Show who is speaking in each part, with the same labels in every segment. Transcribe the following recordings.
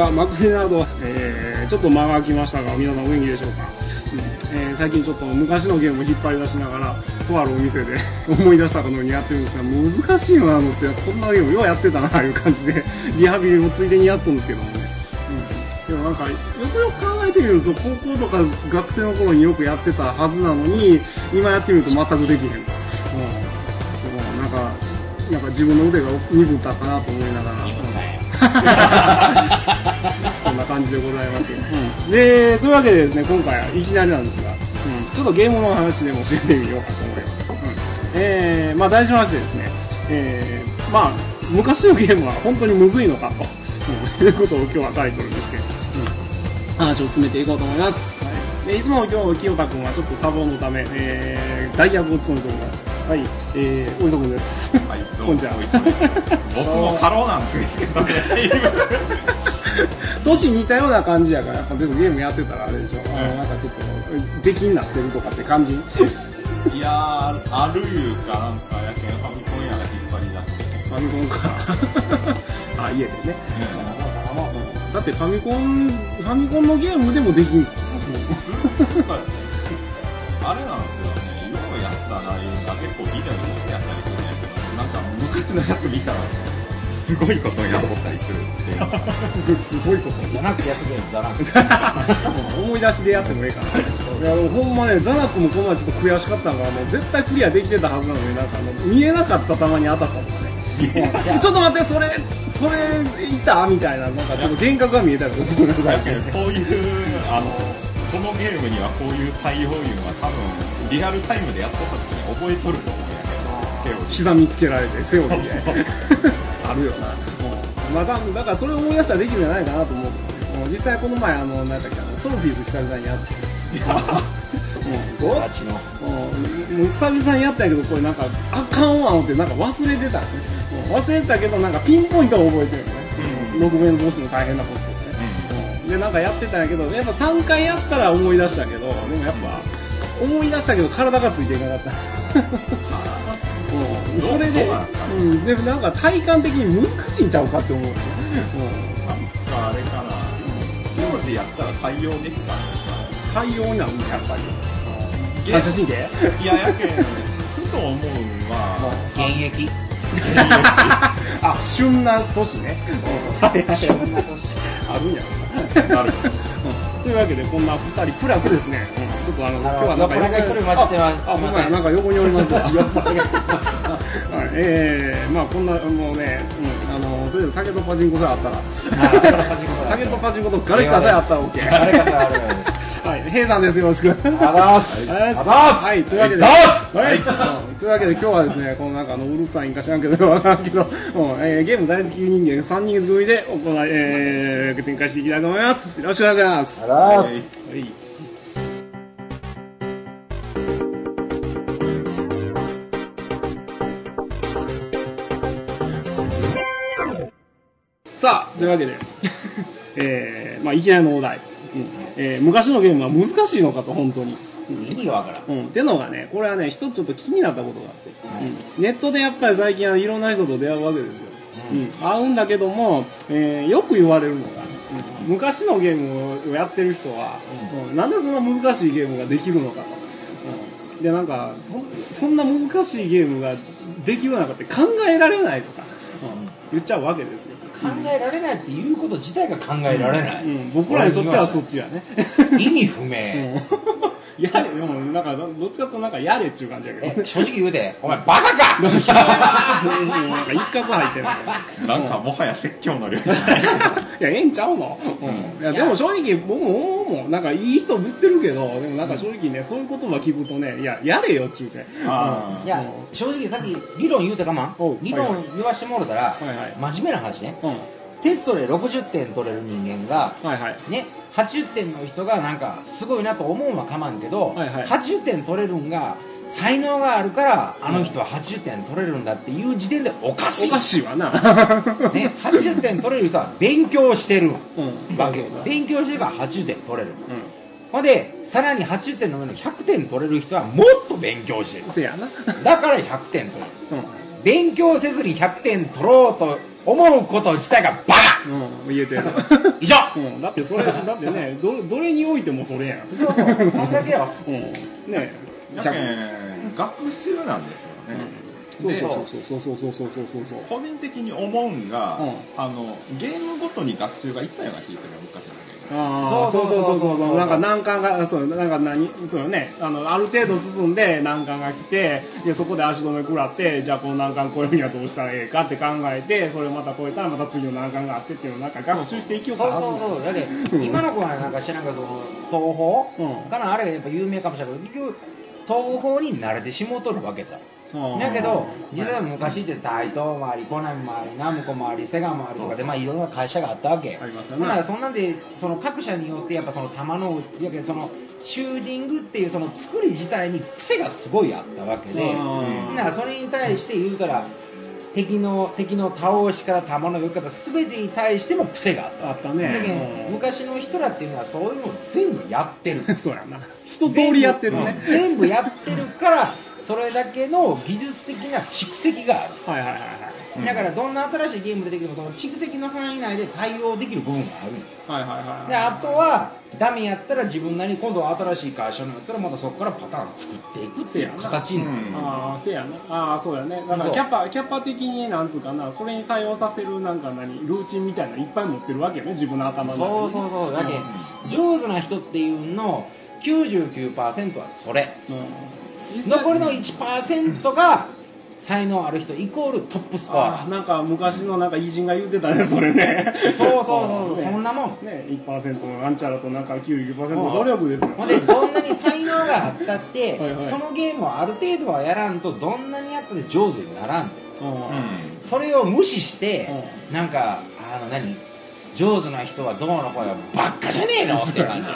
Speaker 1: は、マクネナード、えー、ちょっと間が空きましたが、皆さんお元気でしょうか？うんえー、最近ちょっと昔のゲームを引っ張り出しながら、とあるお店で 思い出したかのようにやってるんですが、難しいよな、のって、こんなゲームようやってたなと、いう感じで、リハビリもついでにやっとるんですけどもね。うん、でもなんか、よくよく考えてみると、高校とか学生の頃によくやってたはずなのに、今やってみると全くできへん。うん。でもなんか、なんか自分の腕が鈍ったかなと思いながら。そんな感じでございます。うん、で、というわけでですね、今回はいきなりなんですが、うん、ちょっとゲームの話でも教えてみようかと思います。うん、えー、まあ題しましてですね、えー、まあ、昔のゲームは本当にむずいのかと、うん、いうことを今日はタイトルにして、うん、話を進めていこうと思います。はい、でいつも今日、清田君はちょっと多忙のため、えー、代役を務めております。はい、えー、おいとくんです。
Speaker 2: はい、ど
Speaker 1: こんにちは
Speaker 2: 僕も過労なんですけどね。
Speaker 1: 年似たような感じやから、やっぱでもゲームやってたらあれでしょ。あのなんかちょっと、出来になってるとかって感じ。
Speaker 2: いやー、あるいうか、なんか、やけんファミコンやら引っ張り出して。
Speaker 1: ファミコンか。あ、家でね。だってファミコン、ファミコンのゲームでもできん
Speaker 2: あれなんですよったな、いうのが結構ビデオにやったりするんやけど、なんか昔のやつ見たら、すごいことやっとったりするっていうのが。
Speaker 1: すごいこと。
Speaker 3: じゃなくてやってくれザナク
Speaker 1: 思い出しでやってもええかな。いや、でもほんまね、ザナックもこの前ちょっと悔しかったのが、もう絶対クリアできてたはずなのになんかあの、見えなかった球に当たったとかね。ちょっと待って、それ、それ、いたみたいな、なんかちょっと幻覚が見えたりするんだ
Speaker 2: だ
Speaker 1: けど
Speaker 2: けどそういう、あの、このゲームにはこういう対応いうのは多分、リアルタイムでやった時に覚えとると思うんやけど、手を
Speaker 1: 刻みつけられて、セオリーで。あるよな。まあ、だだからそれを思い出したらできるんじゃないかなと思う。もう実際この前、あの、なんだっけ、あのソルフィーズ久々にやって。もう
Speaker 3: 友達の
Speaker 1: もうもう久々にやったんやけど、これなんか、あかんわ思って、なんか忘れてた、ね。もう忘れてたけど、なんかピンポイントは覚えてるよね。6名のボスの大変なことで、なんかやってたんやけど、やっぱ3回やったら思い出したけど、でもやっぱ、思い出したけど体がついていかなかった。うん、それで、
Speaker 2: どうなん
Speaker 1: でもなんか体感的に難しいんちゃうかって思うよね。
Speaker 2: なんかあれかな、当時やったら対応できたんですか
Speaker 1: うん、対応になるんだ、やっぱり。反射神経
Speaker 2: いや、やけん、ふと思うんは、
Speaker 3: 現役？
Speaker 1: あ、旬な年ね。うんはいはい
Speaker 3: そんな年
Speaker 1: あるんやろな。
Speaker 2: なるほど。
Speaker 1: というわけで、こんな二人プラスですね。ちょあの、今日はなんか
Speaker 3: 酔っ払いが一人待ちてます。
Speaker 1: あ、
Speaker 3: ま
Speaker 1: なんか横におります。はい、えー、まあこんな、もうね、うん、あの、とりあえず酒とパチンコさえあったら、酒とパチンコとガレッカさえあったら OK。
Speaker 3: 誰かさんある
Speaker 1: はい、平さんです。よろしく。
Speaker 3: あざいます。
Speaker 1: はい。
Speaker 3: あざいます。
Speaker 1: はい、というわけで、はいうんというわけで今日はですね、このなんかあのうるさいんか知らんけど、わからんけど、う んえーゲーム大好き人間3人組で行い、えー展開していきたいと思います。よろしくお願いします。
Speaker 3: あざいます。
Speaker 1: はいさあ、というわけで、えー、まあ、いきなりのお題。うん。えー昔のゲームは難しいのかと、本当に。
Speaker 3: 意味がわからん。
Speaker 1: うん、ってのがね、これはね、一つちょっと気になったことがあって、うん。ネットでやっぱり最近はいろんな人と出会うわけですよ。うん、会うんだけども、えーよく言われるのが、うん。昔のゲームをやってる人は、うん。なんでそんな難しいゲームができるのかと。うん。で、なんかそ、そんな難しいゲームができるのかって考えられないとか、うん。言っちゃうわけですよ。
Speaker 3: 考えられないっていうこと自体が考えられない、
Speaker 1: うん、僕らにとってはそっちやね。
Speaker 3: 意味不明、
Speaker 1: やれ、でもなんか、どどっちかというとなんかやれっていう感じやけど。
Speaker 3: え正直言うてお前バカか！
Speaker 1: なんか一括入ってる。
Speaker 2: なんかもはや説教の量。
Speaker 1: いやええんちゃうの、うん、いやでも正直僕も思うもん。なんかいい人ぶってるけどでもなんか正直ねそういう言葉聞くとねいややれよっちゅうて。
Speaker 2: あ
Speaker 3: いや正直さっき理論言うたかま
Speaker 1: おう。
Speaker 3: 理論言わしてもろたら、
Speaker 1: はいはい。
Speaker 3: 真面目な話ね。
Speaker 1: うん
Speaker 3: テストで60点取れる人間が
Speaker 1: はいはい。
Speaker 3: ね80点の人がなんかすごいなと思うのはかまんけど、
Speaker 1: はいはい。
Speaker 3: 80点取れるんが才能があるからあの人は80点取れるんだっていう時点でおかしい、
Speaker 1: おかしいわな。
Speaker 3: ね、80点取れる人は勉強してる
Speaker 1: うん。
Speaker 3: わけ。
Speaker 1: そうだ
Speaker 3: 勉強してるから80点取れる。
Speaker 1: う
Speaker 3: ほんでさらに80点の上の100点取れる人はもっと勉強してる。
Speaker 1: んせやな。
Speaker 3: だから100点取れる。
Speaker 1: うん。
Speaker 3: 勉強せずに100点取ろうと思うこと自体がバカ。
Speaker 1: うん言えてる。
Speaker 3: 以上。
Speaker 1: うん、だってそれだってねどどれにおいてもそれやん。
Speaker 3: そうそうそんだけよ。
Speaker 1: うんね
Speaker 2: やけん学習なんですよね、
Speaker 1: そう
Speaker 2: で
Speaker 1: そうそうそうそうそうそうそうそう。
Speaker 2: 個人的に思うんが、
Speaker 1: うん。
Speaker 2: あのゲームごとに学習がいったような気がするよ昔の
Speaker 1: ああ
Speaker 3: そそ
Speaker 1: そううそうう。
Speaker 3: そそう
Speaker 1: そううそう。なんか難関がそうなんか何そうよね。あのある程度進んで難関が来てでそこで足止め食らってじゃあこの難関超えるにはどうしたらええかって考えてそれをまた超えたらまた次の難関があってっていうのをなんか学習していきよ
Speaker 3: そう
Speaker 1: ったはず
Speaker 3: そうそう。だって今の子はなんか知らんけどその東宝？
Speaker 1: うん。
Speaker 3: かなあれがやっぱ有名かもしれないけど結局東宝に慣れてしもうとるわけさ。
Speaker 1: うん
Speaker 3: だけど実は昔って大東もありコナミもありナムコもありセガもありとかでまあいろんな会社があったわけ
Speaker 1: ありま
Speaker 3: そんなんでその各社によってやっぱその弾のやけどそのシューティングっていうその作り自体に癖がすごいあったわけで
Speaker 1: うん。
Speaker 3: だからそれに対して言うたら敵の敵の倒し方弾の避け方全てに対しても癖があった。
Speaker 1: あったね。
Speaker 3: だけど
Speaker 1: うん。
Speaker 3: 昔の人らっていうのはそういうのを全部やってる。
Speaker 1: そうやな。一通りやってるね。
Speaker 3: 全部やってるからそれだけの技術的な蓄積がある。
Speaker 1: はいはいはいはい。
Speaker 3: だからどんな新しいゲーム出てきてもその蓄積の範囲内で対応できる部分がある
Speaker 1: はいはいはい
Speaker 3: であとはダメやったら自分なりに今度は新しい会社のやったらまたそこからパターン作っていくっていう形になる、
Speaker 1: ああせやな。ああそうやね。だからキャパキャパ的になんつうかなそれに対応させるなんか何ルーチンみたいなのいっぱい持ってるわけよね自分の頭の中に。
Speaker 3: そうそうそう。だけ上手な人っていうの99%はそれ。
Speaker 1: うん
Speaker 3: 残りの1%が才能ある人イコールトップスコア。
Speaker 1: あなんか昔のなんか偉人が言ってたねそれね。
Speaker 3: そうそうそう、
Speaker 1: ね。
Speaker 3: そんなもん。
Speaker 1: ね1%のなんちゃらとなんか99%の努力ですよ。
Speaker 3: ほんでどんなに才能があったって
Speaker 1: はいはい。
Speaker 3: そのゲームをある程度はやらんとどんなにやったって上手にならん。
Speaker 1: うん。
Speaker 3: それを無視してなんかあの何？上手な人はどうのこうのばっかじゃねえのって感じ。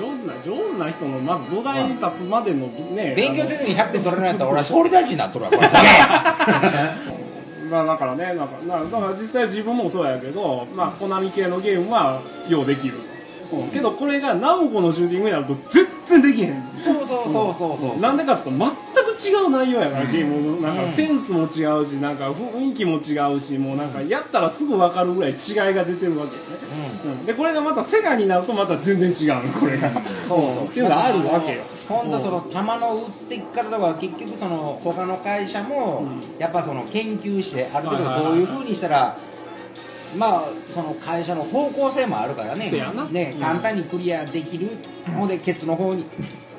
Speaker 1: 上手な上手な人のまず土台に立つまでのね
Speaker 3: 勉強せずに100点取れないやったら俺は総理大臣になっとるわこれ
Speaker 1: まあだからねなんかなだから実際自分もそうやけどまあコナミ系のゲームはようできる。と、うん。けどこれがナムコのシューティングになると全然できへん。
Speaker 3: そうそうそうそうそう。
Speaker 1: なんでかっつうと全く違う内容やから、ゲームのなんか
Speaker 3: うん。
Speaker 1: センスも違うしなんか雰囲気も違うしもうなんかやったらすぐ分かるぐらい違いが出てるわけよね、うん。でこれがまたセガになるとまた全然違うのこれが、
Speaker 3: そうそう。
Speaker 1: っていうのがあるわけよ。
Speaker 3: ほんとその弾の打っていき方とか結局その他の会社もやっぱその研究してある程度どういうふうにしたらまあその会社の方向性もあるからね。ね
Speaker 1: うん。
Speaker 3: 簡単にクリアできるのでケツの方に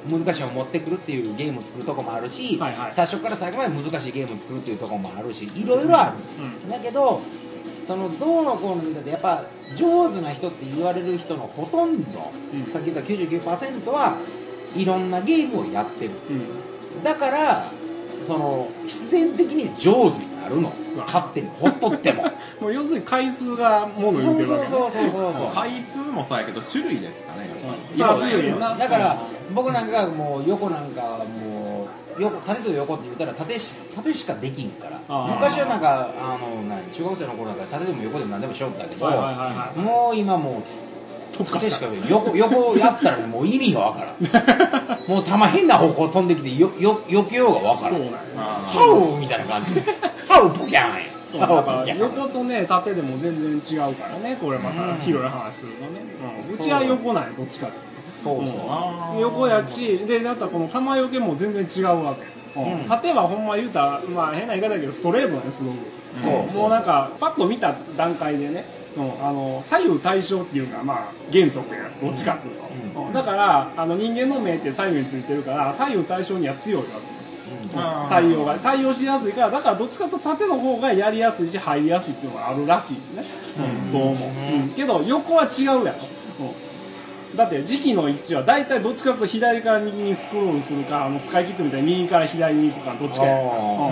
Speaker 3: 難しいのを持ってくるっていうゲームを作るとこもあるし、
Speaker 1: はいはい。
Speaker 3: 最初から最後まで難しいゲームを作るっていうとこもあるしいろいろある、だけどそのどうのこうの言うたってやっぱ上手な人って言われる人のほとんど、
Speaker 1: うん。
Speaker 3: さっき言った99%はいろんなゲームをやってる。
Speaker 1: うん。
Speaker 3: だからその必然的に上手になるの。勝手にほっとっても。
Speaker 1: もう要するに回数がもの言うてるわけね。
Speaker 3: そうそうそうそうそう
Speaker 2: 回数もそうやけど種類ですかねやっぱり。
Speaker 3: だから僕なんかもう横なんかもう横縦と横って言ったら縦し縦しかできんから。昔はなんかあの何中学生の頃なんか縦でも横でも何でもしよったけど、
Speaker 1: はいはいはいはい。
Speaker 3: もう今もう
Speaker 1: 特化し
Speaker 3: たか横横やったらねもう意味がわからん。もう球変な方向飛んできてよよ避けようがわから
Speaker 1: そうん
Speaker 3: ハウみたいな感じ。ハウポキャンや
Speaker 1: そうだから横とね縦でも全然違うからねこれまた広い話するとね、うん。うちは横なんやどっちかって。
Speaker 3: そうそう。
Speaker 1: うん。横やしでだったらこの玉よけも全然違うわけ、うん。
Speaker 3: うん。
Speaker 1: 縦はほんま言うたらまあ変な言い方だけどストレートなんですすごく。
Speaker 3: そう。
Speaker 1: もうなんかパッと見た段階でね、うんあの左右対称っていうのがまあ原則やどっちかっつうと、
Speaker 3: うん。
Speaker 1: うん。だからあの人間の目って左右についてるから左右対称には強いわけ。
Speaker 2: あー
Speaker 1: 対応が対応しやすいからだからどっちかと縦の方がやりやすいし入りやすいっていうのがあるらしいね、うん、どうも、うん。けど横は違うやろ、うん。だって時期の位置は大体どっちかというと左から右にスクロールするかあのスカイキットみたいに右から左に行くかどっちかや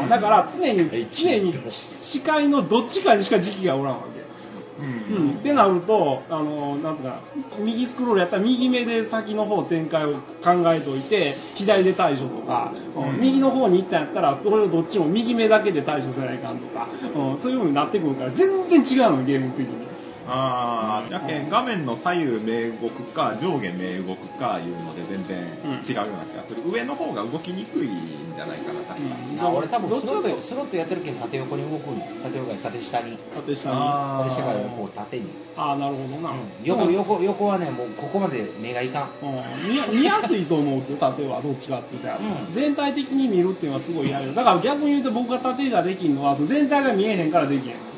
Speaker 1: うん。だから常に常に視界のどっちかにしか時期がおらんわけうん、ってなるとあのなんつうかな右スクロールやったら右目で先の方展開を考えておいて左で対処とか、うん右の方に行ったんやったらそれをどっちも右目だけで対処せないかんとか、うん、そういうふうになってくるから全然違うのゲーム的に、
Speaker 2: ああやけん画面の左右名動くか上下名動くかいうので全然違うような気がする、上の方が動きにくいんじゃないかな確か、
Speaker 1: うん。
Speaker 3: あ俺多分
Speaker 1: どっ
Speaker 3: スロットスロットやってるけん縦横に動くん縦横に縦下に
Speaker 1: 縦下に
Speaker 3: 縦下からこう縦に、
Speaker 1: ああなるほどな、
Speaker 3: 横
Speaker 1: うん
Speaker 3: 横横はねもうここまで目がいかん
Speaker 1: うん見やすいと思うんですよ縦はどっちかっていうと、
Speaker 3: うん。
Speaker 1: 全体的に見るっていうのはすごい嫌よ。だから逆に言うと僕が縦ができんのはその全体が見えへんからできへん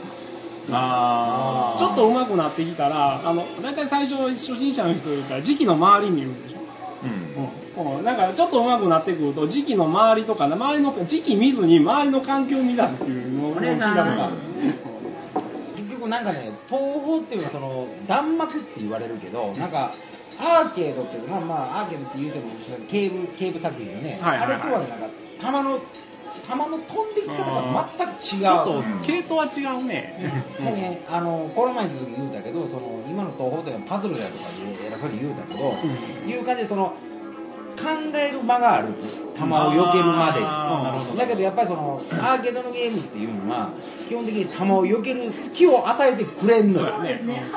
Speaker 2: あ
Speaker 1: ちょっと上手くなってきたらあの大体最初初心者の人言ったら時期の周り見るでしょ。
Speaker 2: うん。
Speaker 1: うん。うん、なんかちょっと上手くなってくると時期の周りとか周りの時期見ずに周りの環境を見出すっていうのを聞いたことある。
Speaker 3: 結局なんかね東宝っていうのはその弾幕って言われるけどなんかアーケードっていうまあまあアーケードって言うても警部警部作品よね、
Speaker 1: はいはいはい。
Speaker 3: あれとはねなんか弾の弾の飛んでき方が全く違う。
Speaker 1: ちょっと系統は違うね、
Speaker 3: だね、あのこの前の時言うたけどその今の東宝というのはパズルだとかで偉そうに言うたけど、いう感じでその考える間がある球を避けるまで。
Speaker 2: あーなるほど。
Speaker 3: だけどやっぱりそのアーケードのゲームっていうのは基本的に球を避ける隙を与えてくれんのよ。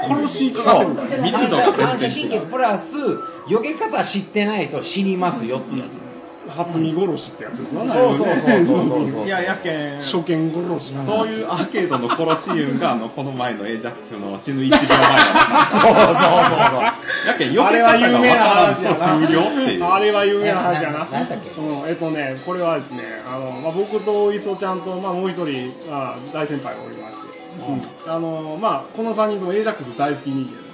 Speaker 1: 殺しかかってるからね。
Speaker 3: 反射神経プラス避け方知ってないと死にますよってやつ、
Speaker 1: 初見殺しってやつですよね。
Speaker 3: そうそうそうそうそうそう
Speaker 2: いややけん
Speaker 1: 初見殺しな
Speaker 2: そういうアーケードの殺し運があのこの前のエイジャックスの死ぬ1秒前だ
Speaker 3: そうそうそうそう
Speaker 2: やけん避け
Speaker 1: あれは
Speaker 2: 方が
Speaker 1: 有名な
Speaker 2: 分からんと
Speaker 1: 話やな
Speaker 2: 終了っていう
Speaker 1: あれは有名な話や
Speaker 3: な
Speaker 1: な
Speaker 3: んだっけ
Speaker 1: うん、えっとねこれはですねあの、まあ、僕と磯ちゃんと、まあ、もう一人、まあ、大先輩がおりまして、うんあのまあ、この3人ともエイジャックス大好き人間
Speaker 3: や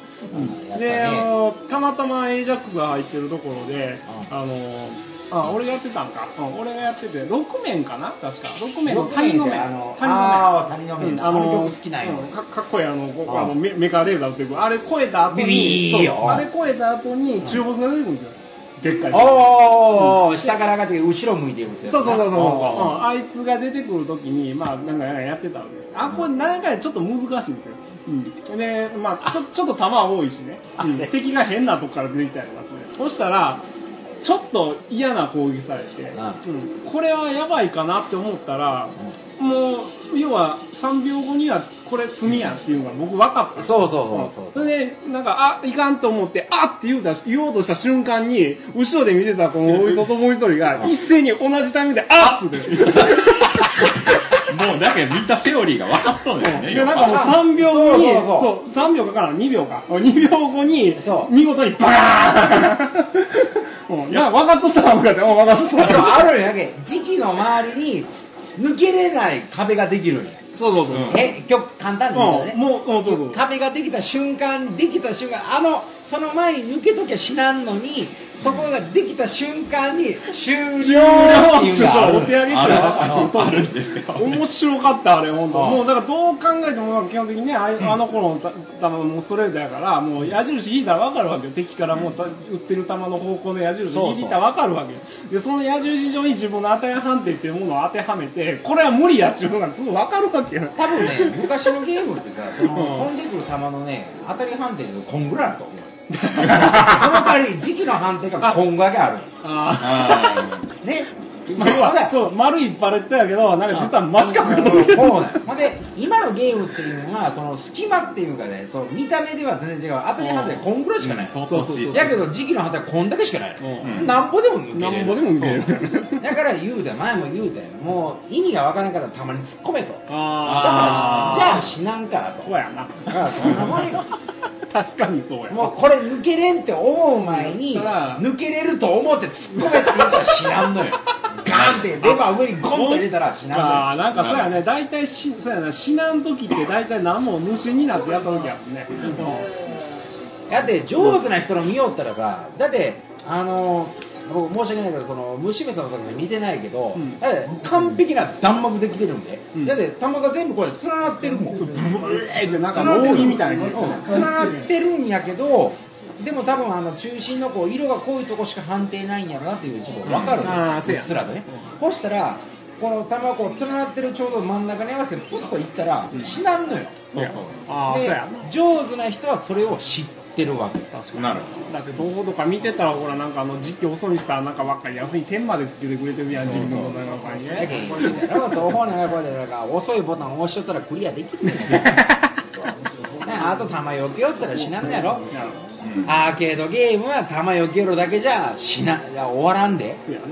Speaker 3: った
Speaker 1: で、あのたまたまエイジャックスが入ってるところで、あのあ俺がやってたんか、うん、俺がやってて。6面かな？確か。6面の谷の面
Speaker 3: あの
Speaker 1: 谷の
Speaker 3: あー谷の面
Speaker 1: うん
Speaker 3: あの曲好きなんよ
Speaker 1: うんかかっこいいあのこ
Speaker 3: あ
Speaker 1: あのメメカレーザーっていうあれ超えた後に
Speaker 3: ビビ
Speaker 1: あれ超えた後に中ボスが出てくるんですよ。でっかい。
Speaker 3: おお、下から上がって後ろ向いてるやつや。
Speaker 1: そうそうそうそうそう、
Speaker 3: お
Speaker 1: うんあいつが出てくるときに、まあ、なんかやってたわけです。あ、これ、なんかちょっと難しいんですよ。うん。で、まあ、ちょ、ちょっと弾多いしね。うん、敵が変なとこから出てきたりとかする。そしたら、ちょっと嫌な攻撃されて、うん、これはやばいかなって思ったら、もう、要は3秒後にはこれ罪やっていうのが僕分かった。
Speaker 3: そうそうそうそう
Speaker 1: それで、なんか、あ、いかんと思って、あって言うた、言おうとした瞬間に、後ろで見てたこのおいそともう一人が、一斉に同じタイミングで、あっつって。
Speaker 2: もうだけど見たセオリーが分かっとんですね
Speaker 1: で、なんかもう3秒後に、
Speaker 3: そうそう
Speaker 1: そう、3秒かからん、2秒か。2秒後に
Speaker 3: そ、う。
Speaker 1: 見事にバーン うん、いや、分かっとったな、向かって、うん、分かっとった
Speaker 3: そ。あるんやけ時期の周りに抜けれない壁ができるんや
Speaker 1: そうそうそう。
Speaker 2: うん
Speaker 3: え今日簡単に言うとね、
Speaker 1: うん、もう、もうそうそう。
Speaker 3: 壁ができた瞬間できた瞬間あのその前に抜けときゃ死なんのにそこができた瞬間に終了っていう
Speaker 1: お手上げちゃう。面白かった、あれ、本当。もう、だからどう考えても、基本的にね、ああの頃のた球もストレートやから、もう矢印引いたら分かるわけよ。敵からもうた打ってる球の方向の矢印引いたら分かるわけよ。で、その矢印上に自分の当て判定っていうものを当てはめて、これは無理やっていうのがすぐ分かるわけよ。
Speaker 3: 多分ね昔のゲームってさその、
Speaker 1: うん
Speaker 3: 飛んでくる球のね当たり判定でこんぐらいあると思うよ その代わり時期の判定がこんだけある。
Speaker 1: あ
Speaker 2: あ
Speaker 3: ん。ね
Speaker 1: あ。まあ、そう、丸いっぱいったやけど、なんか実は真四角が。
Speaker 3: そう で今のゲームっていうのはその隙間っていうかねそう見た目では全然違う。当たり判定がこんぐらいしかないの、
Speaker 2: 相当し
Speaker 1: そうそうそう。
Speaker 3: やけど時期の判定はこんだけしかないの、
Speaker 1: うん。
Speaker 3: なんぼでも抜けれる。
Speaker 1: なんぼでも受ける。
Speaker 3: だから言うたよ。前も言うたよ。もう意味がわからんからたまに突っ込めと。だからじゃあ死なんからと。
Speaker 1: そうやな。
Speaker 3: そんなもんよ
Speaker 1: 確かにそうや。
Speaker 3: もうこれ抜けれんって思う前に抜けれると思って突っ込めって言ったら死なんのよガーンってレバー上にゴンと入れたら死なんのよ。
Speaker 1: かなんかそうやね。大体しそうやな。死なん時って大体何も無心になってやった時やもんね、
Speaker 3: だって上手な人の見よったらさだってあの僕申し訳ないけどその虫目さんの時に見てないけど、
Speaker 1: ん。
Speaker 3: だって完璧な弾幕できてるんで、
Speaker 1: ん。
Speaker 3: だって弾が全部これ連なってるもん。
Speaker 1: ブレーってなんか扇みたいな。
Speaker 3: うん。連なってるんやけどでも多分あの中心のこう色が濃いとこしか判定ないんやろなっていうちょっと分かるうっすらとね。そしたらこの玉こう連なってるちょうど真ん中に合わせてプッといったら死なんのよ、
Speaker 2: そうそう。
Speaker 3: で上手な人はそれを知ってるわけ。
Speaker 1: 確か
Speaker 2: なる。
Speaker 1: にだって東宝とか見てたらほらなんかあの時期遅にしたらなんかばっかり安い点までつけてくれてるやん自分の中に
Speaker 3: だけ
Speaker 1: ね
Speaker 3: 東方のこうでなんか遅いボタンを押しとったらクリアできるね あと弾よけよったら死なんのやろ
Speaker 1: いや
Speaker 3: アーケードゲームは弾よけろだけじゃ死ないや終わらんで。
Speaker 1: そうやな。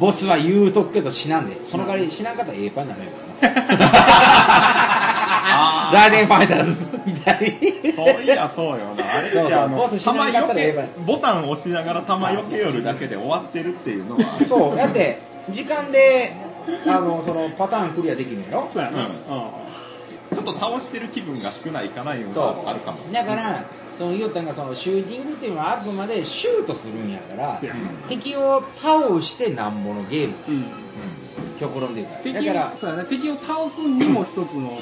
Speaker 3: ボスは言うとくけど死なんで。その代わり死なんかったらええパンになるよ。
Speaker 2: あ
Speaker 3: ライデンファイターズ みたいに。
Speaker 2: そういやそうよな。あれ
Speaker 3: そうそう。
Speaker 2: ってあの
Speaker 3: ボス死ななかったらえ
Speaker 2: ボタンを押しながら弾よけよるだけで終わってるっていうのは。
Speaker 3: そう。だって時間であのそのパターンクリアできるんやろ？
Speaker 1: そうやな。
Speaker 2: うん。
Speaker 1: うん
Speaker 2: ちょっと倒してる気分が少ないかないうの
Speaker 3: そ
Speaker 2: はあるかも。
Speaker 3: うだからその言おったんがそのシューティングっていうのはあくまでシュートするんやから敵を倒してなんぼのゲーム
Speaker 1: うん。
Speaker 3: 極論で言うたら。
Speaker 1: 敵
Speaker 3: だから
Speaker 1: をそうやな。敵を倒すにも一つの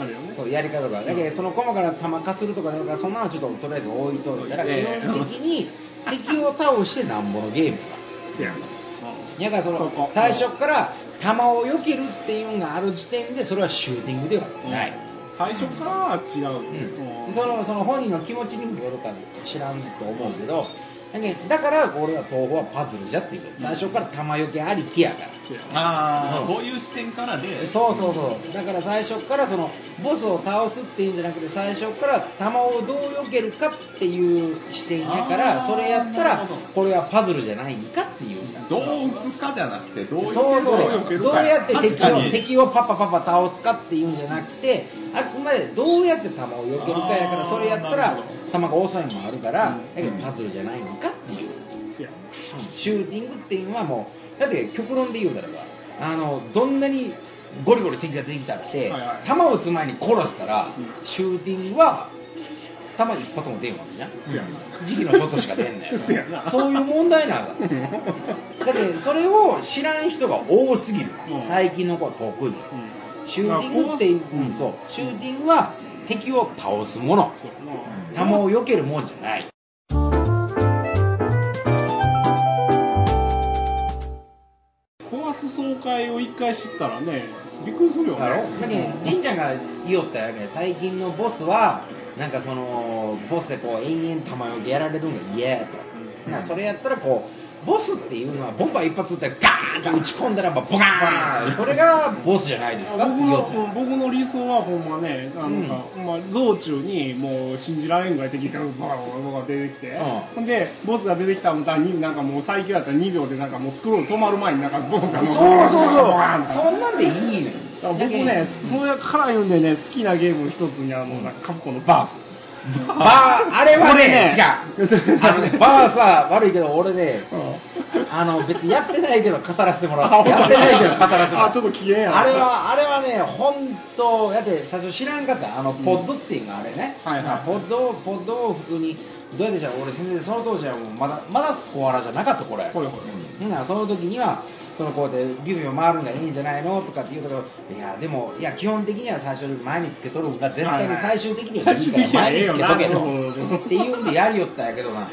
Speaker 1: あるよね。
Speaker 3: そうやり方が。だけどその細から弾化するとかなんかそんなのはちょっととりあえず置いといたら基
Speaker 1: え。え
Speaker 3: 本的に敵を倒してなんぼのゲームさ。
Speaker 1: そうやな。
Speaker 3: だからその最初から弾を避けるっていうのがある時点でそれはシューティングではない、
Speaker 1: 最初からは違う、
Speaker 3: うん
Speaker 1: うん。
Speaker 3: そのその本人の気持ちにもよるか知らんと思うけどだけどだから俺は東宝はパズルじゃっていう。最初から弾よけありきやから。
Speaker 1: そうや
Speaker 2: ああ、
Speaker 3: うん。
Speaker 2: そういう視点からで。
Speaker 3: そうそうそう。だから最初からそのボスを倒すっていうんじゃなくて最初から弾をどう避けるかっていう視点やからそれやったらこれはパズルじゃないんかっていう。
Speaker 2: どう打つかじゃなくてどう
Speaker 3: そうそう。
Speaker 1: どう
Speaker 3: や。って敵を敵をパパパパ倒すかっていうんじゃなくてあくまでどうやって弾を避けるかやからそれやったら
Speaker 2: なるほど。
Speaker 3: 弾が遅いのもあるから、
Speaker 1: うん。
Speaker 3: パズルじゃないのかっていう、シューティングっていうのはもうだって極論で言うたらさあのどんなにゴリゴリ敵が出てきたって、
Speaker 1: はいはい。
Speaker 3: 弾を撃つ前に殺したら、
Speaker 1: ん。
Speaker 3: シューティングは弾一発も出んわけじゃん。時期のショットしか出んねん
Speaker 1: そう
Speaker 3: いう問題なんさ だってそれを知らん人が多すぎる、
Speaker 1: うん。
Speaker 3: 最近の子は特に。
Speaker 1: うん
Speaker 3: シューティングっていう、
Speaker 1: うん。
Speaker 3: うんそう。シューティングは敵を倒すもの。
Speaker 1: そう。やな
Speaker 3: 弾を避けるもんじゃない。
Speaker 1: 壊す爽快を一回知ったらねびっくりするよね。
Speaker 3: だろ？だけど神ちゃんが言いよったやけど最近のボスはなんかそのボスでこう延々弾よけやられるのが嫌やと、なそれやったらこうボスっていうのはボンバー一発撃ったらガーンと打ち込んだらばボカーンそれがボスじゃないですか
Speaker 1: 僕の僕の理想はほんまねなん。か、まあ、道中にもう信じられんぐらい敵がバカバカ出てきて、
Speaker 3: ん。
Speaker 1: ほんでボスが出てきたらになんかもう最強やったら2秒でなんかもうスクロール止まる前になんかボスが
Speaker 3: そう
Speaker 1: も
Speaker 3: そうそうそんなんでいいね
Speaker 1: 僕ね、それから言うんでね、好きなゲームの一つにあの、なんかカプコンのバース。
Speaker 3: バーあれはね
Speaker 1: ね。
Speaker 3: 違う。あのねバーさ悪いけど俺ねあの別にやってないけど語らせてもらう。やってないけど語らせてもらう。
Speaker 1: あ、ちょっと危険や。な
Speaker 3: あれはあれはね本当だって最初知らんかった。あのポッドっていうのがあれね、
Speaker 1: はいはい。
Speaker 3: まあポッドポッドを普通にどうやってしたら俺先生その当時はもうまだまだスコアラじゃなかったこれ、
Speaker 1: ほいほい。
Speaker 3: ほん。その時にはそのこうやってビュービュー回るんがいいんじゃないのとかって言うたけどいやでもいや基本的には最初に前につけとるんが絶対に最終的にはいいから前につけとけとっていうんでやりよったんやけどな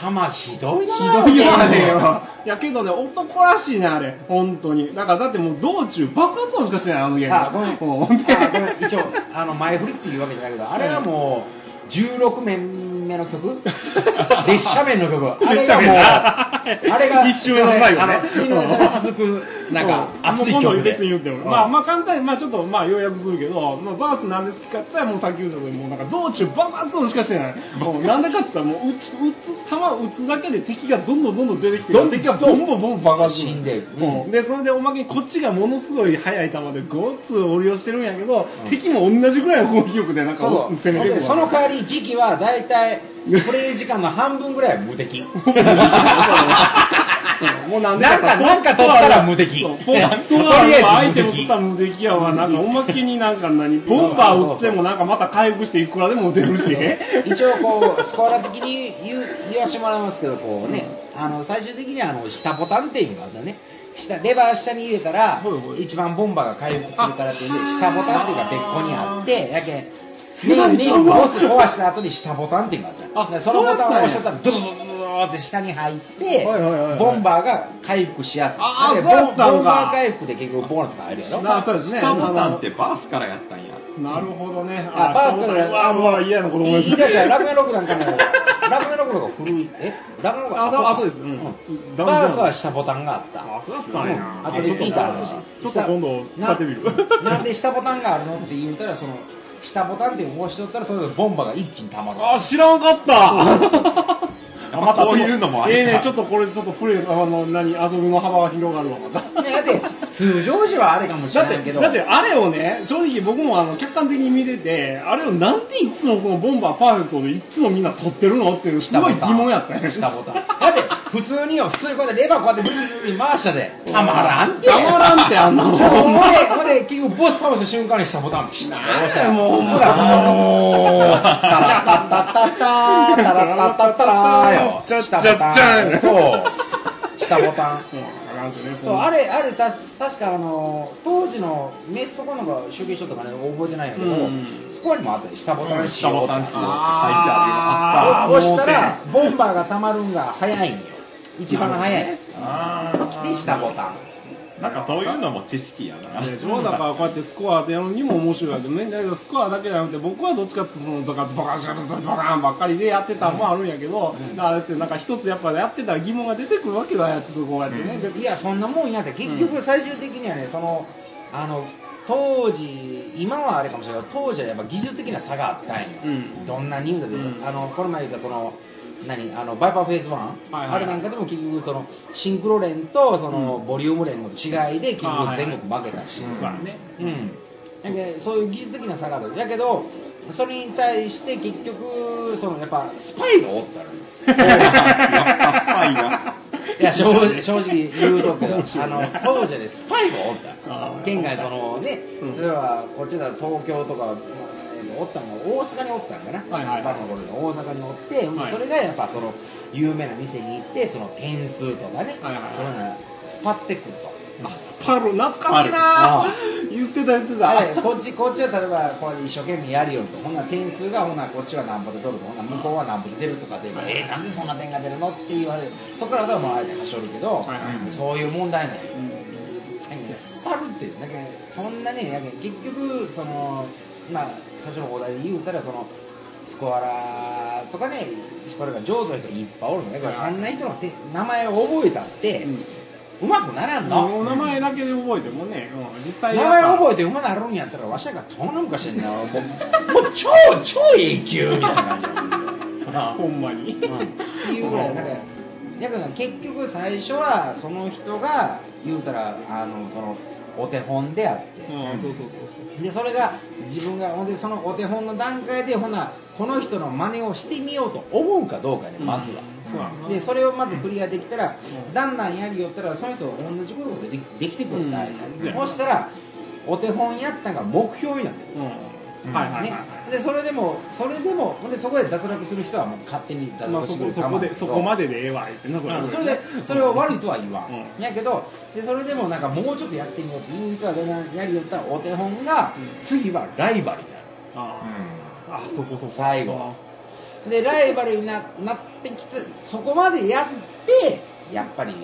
Speaker 3: 弾ひどいな
Speaker 1: ひどいよ
Speaker 3: あれ
Speaker 1: ねよ。いやけどね、男らしいね、あれ。本当に。だからだってもう道中爆発音しかしてない、あのゲーム。
Speaker 3: あごめん一応あの前振りっていうわけじゃないけどあれはもう16面目の曲？列車面の曲。あれがもうあれが
Speaker 1: 一周目の最後ね。
Speaker 3: 次のネタに続くなんか熱い曲で。
Speaker 1: 別に言っても、
Speaker 3: うん。
Speaker 1: まあまあ簡単にまあちょっとまあ要約するけど、まあ、バースなんですかって言ったらもうさっき言ったとおりもうなんか道中爆発音しかしてない。もうなんでかって言ったらもう撃ち撃つ弾撃つだけで敵がどんどんどんどん出てきて敵がボンボンボン爆発する。
Speaker 3: 死んでる
Speaker 1: うん。でそれでおまけにこっちがものすごい速い弾でごっつ降りをしてるんやけど、敵も同じぐらいの攻撃力でなんか攻めてくる
Speaker 3: でその代わり時期は大体プレイ時間の半分ぐらいは無敵。
Speaker 1: うんもうなんで
Speaker 3: なんかなんか取ったら無敵。
Speaker 1: ポット
Speaker 3: とり
Speaker 1: は
Speaker 3: あえず無敵
Speaker 1: 取ったら無敵やわなんかおまけになんか何ボンバー撃ってもなんかまた回復していくらでも撃てるし
Speaker 3: 一応こうスコアラ的に言う言わしてもらいますけどこうね、あの最終的にはあの下ボタンっていうのがあったね下レバー下に入れたら一番ボンバーが回復するからっていうんで下ボタンっていうのが別個にあってやけんメインボス壊した後に下ボタンっていうのがあった。そのボタンを押しちゃったらドゥドゥドゥドゥって下に入ってボンバーが回復しやすい。
Speaker 1: あー
Speaker 3: だけど
Speaker 1: そうやったんか。
Speaker 3: ボンバー回復で結局ボーナスが入るやろ
Speaker 1: なそうですね。
Speaker 2: 下ボタンってバースからやったんや。
Speaker 1: なるほどね。
Speaker 3: あバースから
Speaker 1: うわうわ嫌な子供です。
Speaker 3: 言い出したらラクメロックなんかもラクメロックの方が古い。え？ラクメロック
Speaker 1: あ
Speaker 3: は
Speaker 1: と後です。うん。
Speaker 3: バースは下ボタンがあった。
Speaker 1: あそうだったんや。
Speaker 3: あとで聞いた話。
Speaker 1: ちょっと今度使ってみる。
Speaker 3: ななんで下ボタンがあるのって言うたらその下ボタンって押しとったらとりあえずボンバが一気に溜まる。
Speaker 1: あ知らんかった
Speaker 2: やっぱこういうのもありか
Speaker 1: ええねちょっとこれちょっとプレイあの何遊びの幅が広がるわ。また
Speaker 3: ねだって通常時はあれかもしれないけど。
Speaker 1: てだってあれをね正直僕もあの客観的に見ててあれをなんでいつもそのボンバーパーフェクトでいつもみんな撮ってるのっていうすごい疑問やったんや
Speaker 3: 下ボタンだって普通によ普通にこうやってレバーこうやってブリブリブリ回したで。たまらんって。
Speaker 1: たまらんってあんなもん。
Speaker 3: ほんでほんで結局ボス倒した瞬間に下ボタンピシッと押したら
Speaker 1: もうほんま
Speaker 3: ほらもうタラッタッタッタッタラッタッタッタッタラーよ
Speaker 1: ちゃっちゃっ
Speaker 3: 下ボタン。
Speaker 1: ちゃ
Speaker 3: そう下ボタン。
Speaker 1: うん。あかんっすね。
Speaker 3: そうあれあれたし確かあの当時のメスとかのが集計書とかね。覚えてないんやけど、
Speaker 1: うん
Speaker 3: スコアにもあったよ下ボタンし
Speaker 2: 下
Speaker 3: よう
Speaker 2: ボタンしようって書いて
Speaker 1: あー。
Speaker 2: あ
Speaker 3: 押したらボンバーがたまるんが早いんよ。一番早い。
Speaker 2: るよあったあ
Speaker 3: で下ボタン。
Speaker 2: ーなんかそういうのも知識やな。
Speaker 1: でしょだからこうやってスコアってやるにも面白いわけね。だけどスコアだけじゃなくて僕はどっちかっていうのとかバカンシャルバカンばっかりでやってたのもあるんやけど、だからだってなんか一つやっぱやってたら疑問が出てくるわけだやってそこうやってね、で
Speaker 3: いやそんなもんやって結局最終的にはねそのあの当時今はあれかもしれないけど当時はやっぱ技術的な差があったんよ、
Speaker 1: うん。
Speaker 3: どんなに言うたってさ、
Speaker 1: うん。
Speaker 3: あのこの前言ったその何あのバイパーフェーズ1、
Speaker 1: はいはい。
Speaker 3: あれなんかでも結局そのシンクロ連とそのボリューム連の違いで結局全国負けたし、
Speaker 1: そうだね。
Speaker 3: うん、だけどそういう技術的な差がある。だけどそれに対して結局そのやっぱスパイがおったのよ。
Speaker 2: やっぱスパイが。
Speaker 3: いや正直正直言うとくけどあの当時でスパイがおった。県外そのね、
Speaker 1: うん。
Speaker 3: 例えばこっちだと東京とか、おったのが大阪におったんかな、
Speaker 1: はいはいはい。
Speaker 3: バカの頃に大阪におって、
Speaker 1: はい。
Speaker 3: それがやっぱその有名な店に行ってその点数とかね、
Speaker 1: はいはいはい。
Speaker 3: そのがスパってくると。
Speaker 1: あスパル懐かしいな。
Speaker 3: あ
Speaker 1: 言ってた言ってた、
Speaker 3: はいこっちこっちは例えばこう一生懸命やるよとほんなら点数がほんならこっちは何歩で取るとほんなら向こうは何歩で出るとかで、えー、なんでそんな点が出るのって言われるそこからはもうあえてはしょるけど、
Speaker 1: はいはい
Speaker 3: そういう問題なん。よ
Speaker 1: うん。
Speaker 3: スパルってだけどそんなね結局そのまあ最初のお題で言うたらそのスコアラーとかねスコアラーが上手な人いっぱいおるのだけどそんな人の手名前を覚えたって、うまくならんの、
Speaker 1: お名前だけで覚えてもね、うん、実際
Speaker 3: 名前覚えて馬なるんやったらわしらがとの昔になもうもう超超永久みたいな感じや
Speaker 1: ほんまに。
Speaker 3: うん。っていうぐらいなんかだから結局最初はその人が言うたらあのそのお手本であって、
Speaker 1: うん。そうそうそうそう。
Speaker 3: でそれが自分がほんでそのお手本の段階でほなこの人の真似をしてみようと思うかどうかねまずは、
Speaker 1: そう
Speaker 3: でそれをまずクリアできたら、だんだんやりよったらその人と同じことができできてくるみたいな、
Speaker 1: うん。
Speaker 3: そしたらお手本やったんが目標になってる。
Speaker 1: うんはいはいはい、
Speaker 3: ね、でそれでもそれでもでそこで脱落する人はもう勝手に脱
Speaker 1: まあ、
Speaker 3: 落してくれ
Speaker 1: そこそこでそこまででええわ言ってなそ
Speaker 3: れで。それを悪いとは言わん、
Speaker 1: うん。
Speaker 3: やけどでそれでもなんかもうちょっとやってみようっていう人はやりよったらお手本が、
Speaker 1: うん。
Speaker 3: 次はライバルになる。
Speaker 1: あああそこそこ。
Speaker 3: 最後。でライバルにななってきてそこまでやってやっぱり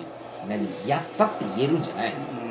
Speaker 3: 何やったって言えるんじゃないの？
Speaker 1: うん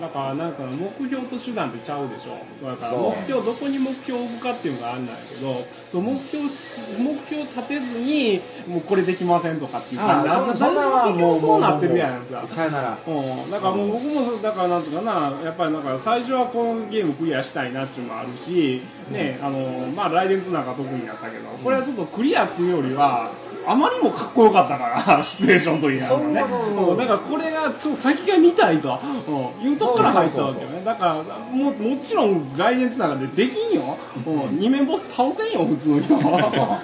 Speaker 1: だからなんか目標と手段ってちゃうでしょ。だから目標どこに目標を置くかっていうのがあるんだけどそう目標し目標立てずにもうこれできませんとかっていう感じ。
Speaker 3: ああそそんなは
Speaker 1: 結
Speaker 3: もう
Speaker 1: 局そうなってるやんさ。
Speaker 3: さよなら。
Speaker 1: うん、だからもう僕もだからなんつうかなやっぱりなんか最初はこのゲームクリアしたいなっていうのもあるし、ねあのまあライデンツなんか特にやったけどこれはちょっとクリアっていうよりはあまりにもかっこよかったから シチュエーションの時にあるのね。だからこれがちょ先が見たいと、うん、いうとこから入ったわけよね。だからももちろんライデンツなんかでできんよ、うん、二面ボス倒せんよ普通の人。も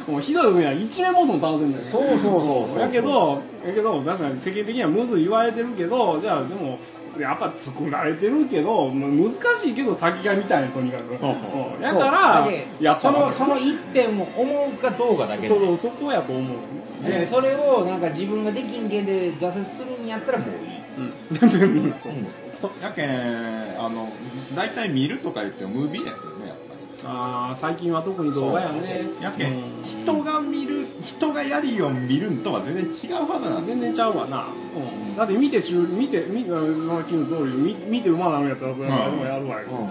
Speaker 1: うひどい時は一面ボスも倒せんだよ。
Speaker 3: そうそうそうそう
Speaker 1: やけどやけど確かに世間的にはむずい言われてるけどじゃあでもやっぱ作られてるけどまあ難しいけど先が見たいねとにかく。
Speaker 2: そうそうそう。ん。
Speaker 1: やからや
Speaker 3: そのその一点を思うかどうかだけ
Speaker 1: そそこやと思う。
Speaker 3: でそれをなんか自分ができんけんで挫折するんやったらもういい。
Speaker 1: うん。そうそうそう。
Speaker 2: やけんあの大体見るとか言ってもムービーやっぱり
Speaker 1: ああ最近は特に動画やね。
Speaker 2: やけん、
Speaker 1: うん。
Speaker 2: 人が見る人がやりを見るんとは全然違うはずな。んです
Speaker 1: 全然ちゃうわな、うん、だって見てしゅ見て見さっきの通り見見て馬なるんやったらそれはでもやるわよ、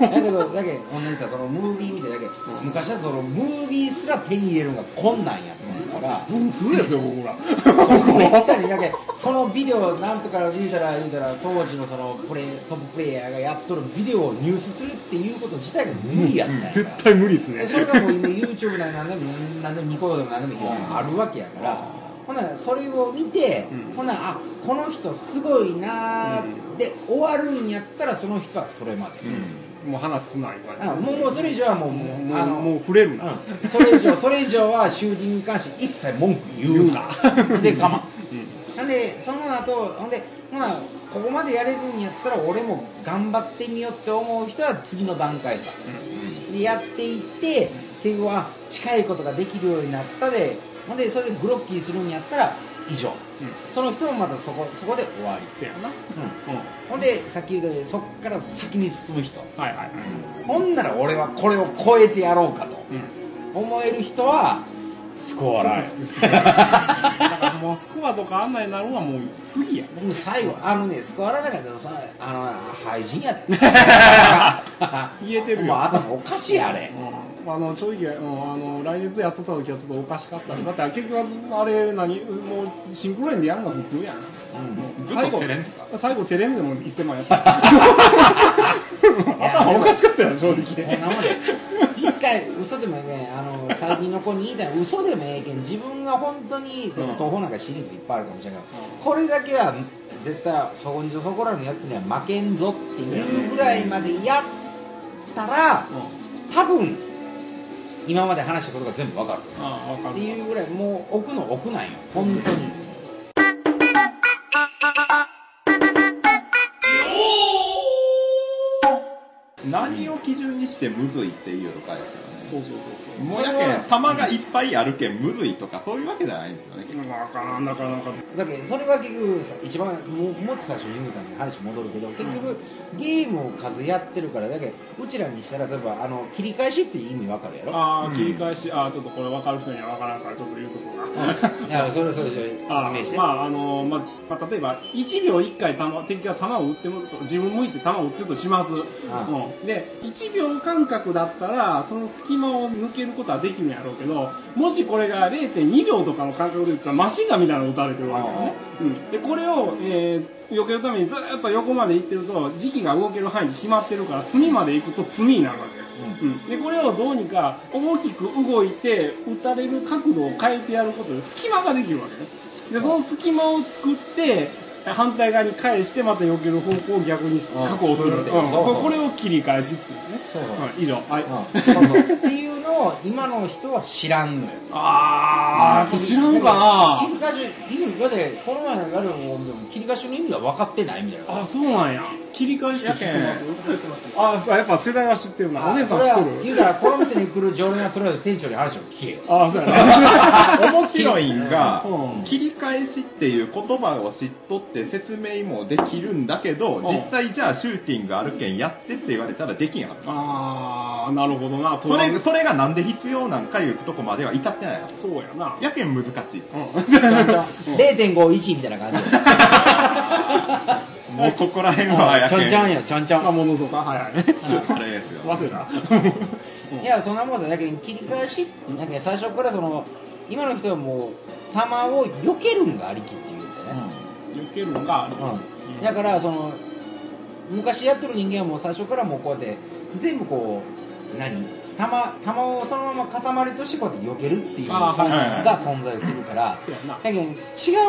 Speaker 3: だけどだけ同じさそのムービー見てだけ、昔はそのムービーすら手に入れるのが困難やったんやから。
Speaker 1: 分数ですよ僕ら。
Speaker 3: めったにだけそのビデオなんとか言うたら言うたら当時のそのプレイトッププレイヤーがやっとるビデオを入手するっていうこと自体が無理やった
Speaker 1: 絶対無理ですね。
Speaker 3: でそれがもう今 YouTube なりなんでもなんでもニコ動でもなんでもあるわけやからほん。ならそれを見て、
Speaker 1: うん。
Speaker 3: ほんならあこの人すごいなーで終わるんやったらその人はそれまで、
Speaker 1: もう話すな言わ
Speaker 3: あもうもうそれ以上はもうもうあの
Speaker 1: もうもう触れるな、
Speaker 3: うん。それ以上それ以上はシューティングに関して一切文句言うな。で我慢。なんでその後ほんでほなここまでやれるんやったら俺も頑張ってみようって思う人は次の段階さ、でやっていって結局は近いことができるようになったでほんでそれでグロッキーするんやったら以上、その人もまたそこそこで終わり、
Speaker 1: せやな、うん。
Speaker 3: ほんでさっき言ったようにそっから先に進む人。
Speaker 1: はいはいはい、
Speaker 3: ほんなら俺はこれを超えてやろうかと。
Speaker 1: うん。
Speaker 3: 思える人はスコアライ
Speaker 1: だからもうスコアとかあんなになるのはもう次や。ね
Speaker 3: もう最後あのねスコアライなんかでもさあの廃人やで
Speaker 1: 言えてるよ。
Speaker 3: もう頭おかしいあれ。
Speaker 1: うん。あの正直、うん、あの来月やっとった時はちょっとおかしかった、だって結局あれ何もうシンクロレンでやるのが普通やん、もう
Speaker 2: んすか？
Speaker 1: 最後テレビでも1000万やった。頭おかしかったよ正直。
Speaker 3: こんなもんで一回嘘でもね。あの最近の子に言いたいの嘘でもええけん自分が本当にだって東宝なんかシリーズいっぱいあるかもしれないけど、これだけは絶対そこにそこらのやつには負けんぞっていうぐらいまでやったら多分今まで話したことが全部わかる
Speaker 1: ああ分かる。
Speaker 3: っていうぐらいもう奥の奥なんよ。本当に
Speaker 2: 何を基準にしてむずいっていうのかですね
Speaker 1: そうそうそうそう。
Speaker 2: もう。やけん玉がいっぱいあるけんむずいとかそういうわけじゃないんですよね。結局
Speaker 1: 分からんなかなか。
Speaker 3: だけどそれは結局さ一番ももっと最初に言うたのに話戻るけど結局、ゲームを数やってるからだけどうちらにしたら例えばあの切り返しって意味わかるやろ？
Speaker 1: ああ切り返し、ああちょっとこれ分かる人には分からんからちょっと言うとこうが。
Speaker 3: いやそれそれそれ説
Speaker 1: あ
Speaker 3: 明して、
Speaker 1: まああのまあまあ、例えば1秒1回弾敵が弾を撃ってもと自分向いて弾を撃ってるとします、うん、で1秒間隔だったらその隙間を抜けることはできるんやろうけどもしこれが0.2秒とかの間隔で撃ったらマシンガンみたいなの撃たれてるわけよね、うん、でこれを、えー避けるためにずっと横まで行ってると時期が動ける範囲に決まってるから隅まで行くと罪になるわけうん、でこれをどうにか大きく動いて撃たれる角度を変えてやることで隙間ができるわけね。でその隙間を作って反対側に返してまた避ける方向を逆に確保するう。ん。これを切り返しっつうのね。
Speaker 3: そうそう
Speaker 1: うん。以上。はい、
Speaker 3: っていうのを今の人は知らんのよ。
Speaker 1: ああやっぱ知らんか。
Speaker 3: 切り返し意味だってこの前のやるもんでも切り返しの意味が分かってないみたいな
Speaker 1: な。あそうなんや切り返しって知ってます？あそうやっぱ世代は知ってるな。お姉さん知ってる？
Speaker 3: 言うたらこの店に来る常連はとりあえず店長に話を聞けよ。
Speaker 1: あそうやね
Speaker 2: 面白いんが
Speaker 1: うん。
Speaker 2: 切り返しっていう言葉を知っとって説明もできるんだけど
Speaker 1: ん。
Speaker 2: 実際じゃあシューティングあるけんやってって言われたらできんやん。
Speaker 1: ああなるほどな。
Speaker 2: それそれがなんで必要なんかいうとこまでは至ってない
Speaker 1: そうやな。
Speaker 2: やけん難しい。
Speaker 1: うん。
Speaker 3: 0.51みたいな感じ
Speaker 2: もうここら辺は
Speaker 3: ちょんちょんよちょんちょん。
Speaker 1: あものとかはいはい。
Speaker 2: あれですよ。
Speaker 1: 忘れた。
Speaker 3: いやそんなもんさだけど切り返しだけど最初からその今の人はもう球を避けるんがありきって言うんだよね、
Speaker 1: 避けるのがある
Speaker 3: う。ん、だからその昔やってる人間はもう最初からもうこうやって全部こう何？玉玉をそのまま塊としてこうやって避けるっていう
Speaker 1: あーはい
Speaker 2: はいはい。
Speaker 3: が存在するから。だけど違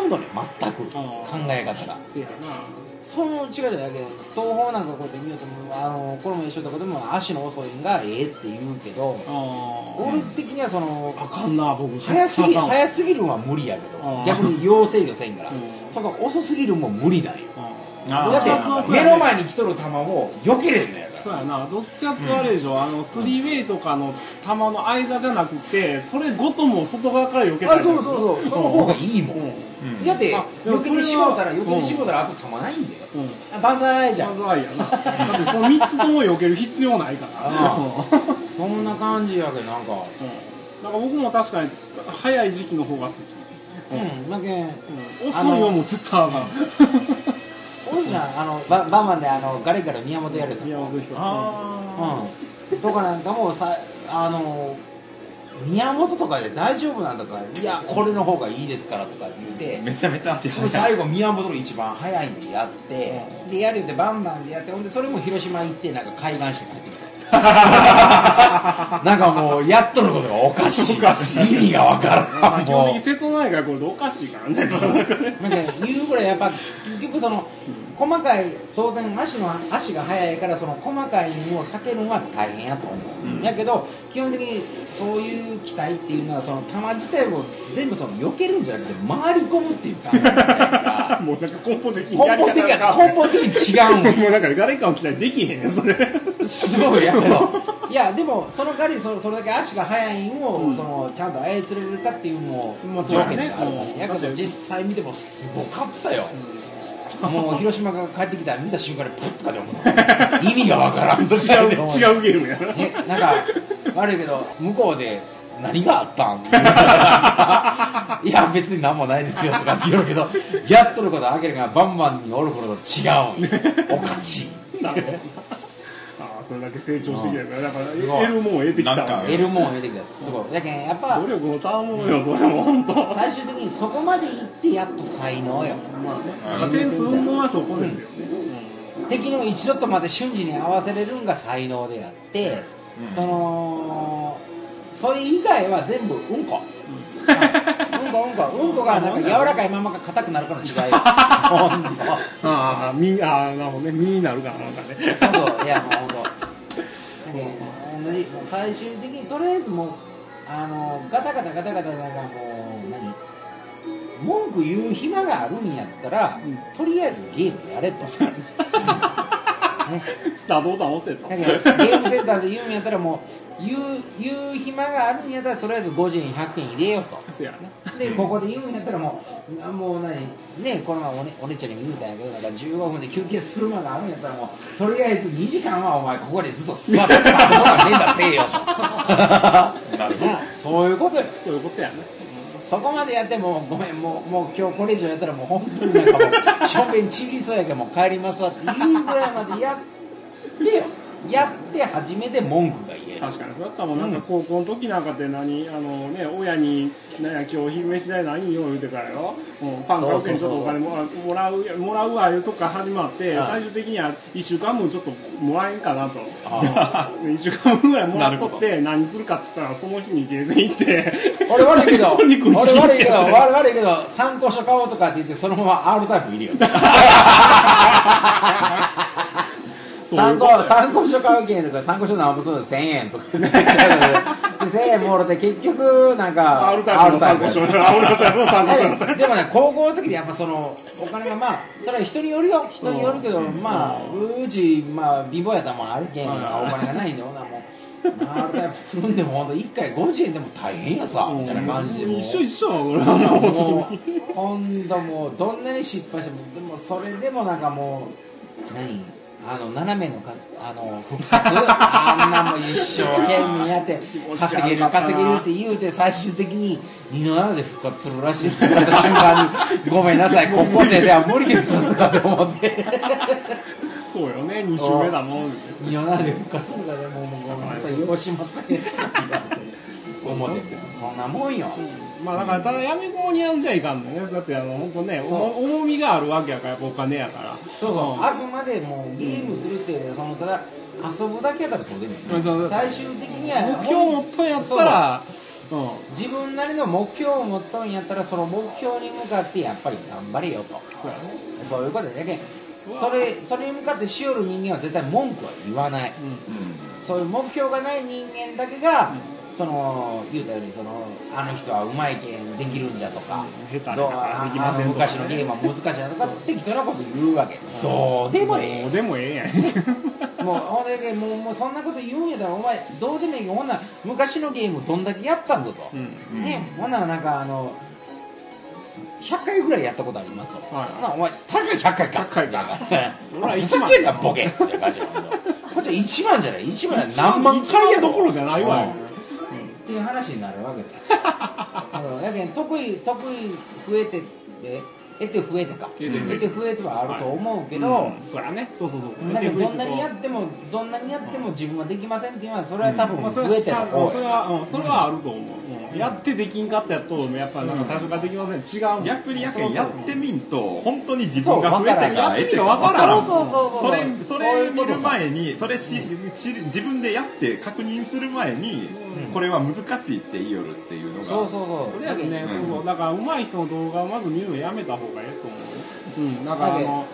Speaker 3: うのね全く。考え方が。
Speaker 1: せやな
Speaker 3: その違いじゃだけど東宝なんかこうやって見ようともあのこれも一緒だけども足の遅いんがええって言うけど
Speaker 1: あ
Speaker 3: 俺的にはその
Speaker 1: あかんな僕。
Speaker 3: 早すぎ早すぎるのは無理やけど逆に要制御せんから。
Speaker 1: うん。
Speaker 3: そこが遅すぎるも無理だよだって目の前に来とる球を避けれんのやから。
Speaker 1: そうやな。どっちかってあれでしょ、あのスリーウェイとかの球の間じゃなくてそれごとも外側から避けたり
Speaker 3: あそうそうそう。その方がいいもん、
Speaker 1: うん。
Speaker 2: うん。
Speaker 3: だって
Speaker 1: あでも
Speaker 3: 避けてしもうたら
Speaker 1: それは
Speaker 3: 避けてしもうたらあと球ないんだよ、
Speaker 1: うん。うん
Speaker 3: あ万歳じゃん。
Speaker 1: まずはいやな。だってその3つとも避ける必要ないから。
Speaker 3: そんな感じやけどなんか。
Speaker 1: うん。なんか僕も確かに早い時期の方が好き、
Speaker 3: うん。だけん
Speaker 1: うん。遅いよもう絶対あかん
Speaker 3: おいじゃんあのババンバンであのガレガレ宮本やると。
Speaker 1: 宮本人
Speaker 2: あ
Speaker 3: うん。とかなんかもさあの宮本とかで大丈夫なんとかいやこれの方がいいですからとかって言って
Speaker 2: めちゃめちゃ足速い。
Speaker 3: 最後宮本の一番早いんでやってでやるってバンバンでやってほんでそれも広島行ってなんか海岸して帰ってきた。なんかもうやっとることがおかしい。
Speaker 1: おかしい。
Speaker 3: 意味がわからん。
Speaker 1: 基本的
Speaker 3: も
Speaker 1: に瀬戸内海これでおかしいからね。
Speaker 3: うなんか言うぐらいやっぱ結局その細かい当然足の足が速いからその細かいのを避けるのは大変やと思う、
Speaker 2: うん。
Speaker 3: やけど基本的にそういう機体っていうのはその球自体を全部その避けるんじゃなくて回り込むっていうか。ら
Speaker 1: もうなんか根本的に
Speaker 3: 根本的
Speaker 1: や
Speaker 3: 根本的に違う
Speaker 1: もうだから誰かを期待できへんねんそれ。
Speaker 3: すごいやけど。いやでもその代わりそそれだけ足が速いんを、
Speaker 1: うん。
Speaker 3: そのちゃんと操れるかっていうのも条件があるから。ね
Speaker 1: うん
Speaker 3: やけど実際見てもすごかったよ、もう広島が帰ってきたら見た瞬間にプッとかで思った。意味がわからんと
Speaker 1: 違う。違うゲームや。な
Speaker 3: えなんか悪いけど向こうで何があったんいや別に何もないですよとかって言うけどやっとることあけるがバンバンにおる頃と違う。おかしい
Speaker 1: それだけ成長してきたからだから得るもんを得てきたわ
Speaker 2: なんか
Speaker 3: 得るもんを得てきた。すごい。やけんやっぱ
Speaker 1: 努力のたわものよそれも本当
Speaker 3: 最終的にそこまで行ってやっと才能よ。
Speaker 1: まあね。センス運動はそこですよね
Speaker 3: 敵の一度とまで瞬時に合わせれるんが才能であって、
Speaker 2: うん。
Speaker 3: そのそれ以外は全部うんこ、うん、こうんこうんこがなんか柔らかいままか硬くなるかの違い
Speaker 1: ああみあなるほどね身になるからなんかね
Speaker 3: そうそういやもうほんとね同じもう最終的にとりあえずもうあのガタガタガタガタなんかもう何文句言う暇があるんやったら、
Speaker 1: うん
Speaker 3: とりあえずゲームやれとね
Speaker 1: スタートボタン押せと。
Speaker 3: だけどゲームセンターで言うんやったらもう言う言う暇があるんやったらとりあえず5時に100円入れようと。
Speaker 1: せやな。
Speaker 3: でここで言うんやったらもうあもう何ねこの前お,、ね、お姉ちゃんにも言うたんやけどなんか15分で休憩する間があるんやったらもうとりあえず2時間はお前ここでずっと座ってスタートボタン連打せえよと。そういうことよ
Speaker 1: そういうことやね
Speaker 3: そこまでやってもごめんもうもう今日これ以上やったらもう本当になんかもうしょんべんちびりそうやけどもう帰りますわっていうぐらいまでやってよやって初めて文句が言える。
Speaker 1: 確かにそうだったもんな。ん。か高校の時なんかって何？あのね親に何や今日昼飯代何よ言うてからよ、うん、パン買うけんちょっとお金もらもらうもらうわいうとこから始まって
Speaker 3: はい。
Speaker 1: 最終的には1週間分ちょっともらえんかなと。
Speaker 3: あ
Speaker 1: 1 週間分ぐらいもらっとって何するかっつったらその日にゲーセン行って。
Speaker 3: 俺悪いけど 俺悪いけど悪悪いけど参考書買おうとかって言ってそのまま R タイプいるよ 参考参考書買うけんとか参考書何もそうです1000円とか で1000円もろて結局なんか
Speaker 1: R タイプの参考書 R タイプの参考書
Speaker 3: ででもね高校の時でやっぱそのお金がまあそれは人によるよ。人によるけどまあうちまあ貧乏やったらもんあるけんお金がないんでほなも。うイプするんでも本当1回50円でも大変やさみたいな感じで
Speaker 1: 一緒一緒俺はも。う正
Speaker 3: も
Speaker 1: 直
Speaker 3: うほんともうどんなに失敗してもでもそれでもなんかもう何？あの斜めのかあの復活？あんなもん一生懸命やって稼げる稼げるって言うて最終的に二の七で復活するらしいって言われた瞬間に。ごめんなさい。高校生では無理ですとかって思って
Speaker 1: そうよね。2週目だもん。
Speaker 3: 二の七で復活するからもうごめんなさい。よ。ろしません。とか言われて思ってそんなもんよ
Speaker 1: まあだからただやめこにやんじゃいかんのね。だってあの本当ね重みがあるわけやからお金やから。
Speaker 3: そうそう。あくまでもうゲームするってそのただ遊ぶだけやったらどうでもい。い最終的には
Speaker 1: 目標持っとんやったらうん。
Speaker 3: 自分なりの目標を持っとんやったらその目標に向かってやっぱり頑張れよと。
Speaker 1: そうやね。
Speaker 3: そういうことでやけんそれそれに向かってしよる人間は絶対文句は言わない。そういう目標がない人間だけが、その言うたようにそのあの人はうまいけんできるんじゃとか、昔のゲームは難しいなとか適当なこと言うわけ、どうでもええ
Speaker 1: どうでもええやん。
Speaker 3: もうほんでもうもうそんなこと言うんやったらお前どうでもいいけどほんなら昔のゲームどんだけやったんぞと、
Speaker 1: うん
Speaker 3: ねほんならなんかあの100回ぐらいやったことありますと、
Speaker 1: はい
Speaker 3: ほなお前たかが100回か。
Speaker 1: 100回か。
Speaker 3: ふ
Speaker 1: 1 万。
Speaker 3: ざけんなボケって感じ こっちは1万じゃない。1万や何万回や
Speaker 1: どころじゃないわ。
Speaker 3: うんっていう話になるわけです。やけん得意得意増えてって得て増えてか。
Speaker 1: 得て増えて。
Speaker 3: 得て増えてはあると思うけど、
Speaker 1: うん。そりゃねそうそうそう。そう
Speaker 3: だけどどんなにやってもどんなにやっても自分はできませんっていうのはそれは多分増えて
Speaker 1: はしゃ
Speaker 3: た方
Speaker 1: それは、うん、それはあると思う、うんやってできんかったやとやっぱなんか最初からできません。違う
Speaker 2: 逆にやけやってみんと本当に自分が増えてるか
Speaker 1: そう
Speaker 2: ら得てるか
Speaker 1: わ
Speaker 2: 分からん。
Speaker 1: からん
Speaker 3: そうそうそう。
Speaker 2: それそれ見る前にそれしし自分でやって確認する前に
Speaker 3: うん。
Speaker 2: これは難しいって言いよるっていうのが。
Speaker 3: そうそうそう。
Speaker 1: とりあえずね、
Speaker 2: うん。
Speaker 1: そうそう。だから上手い人の動画をまず見るのやめた方がいいと思う。うん。なんかあ
Speaker 3: だけ
Speaker 1: の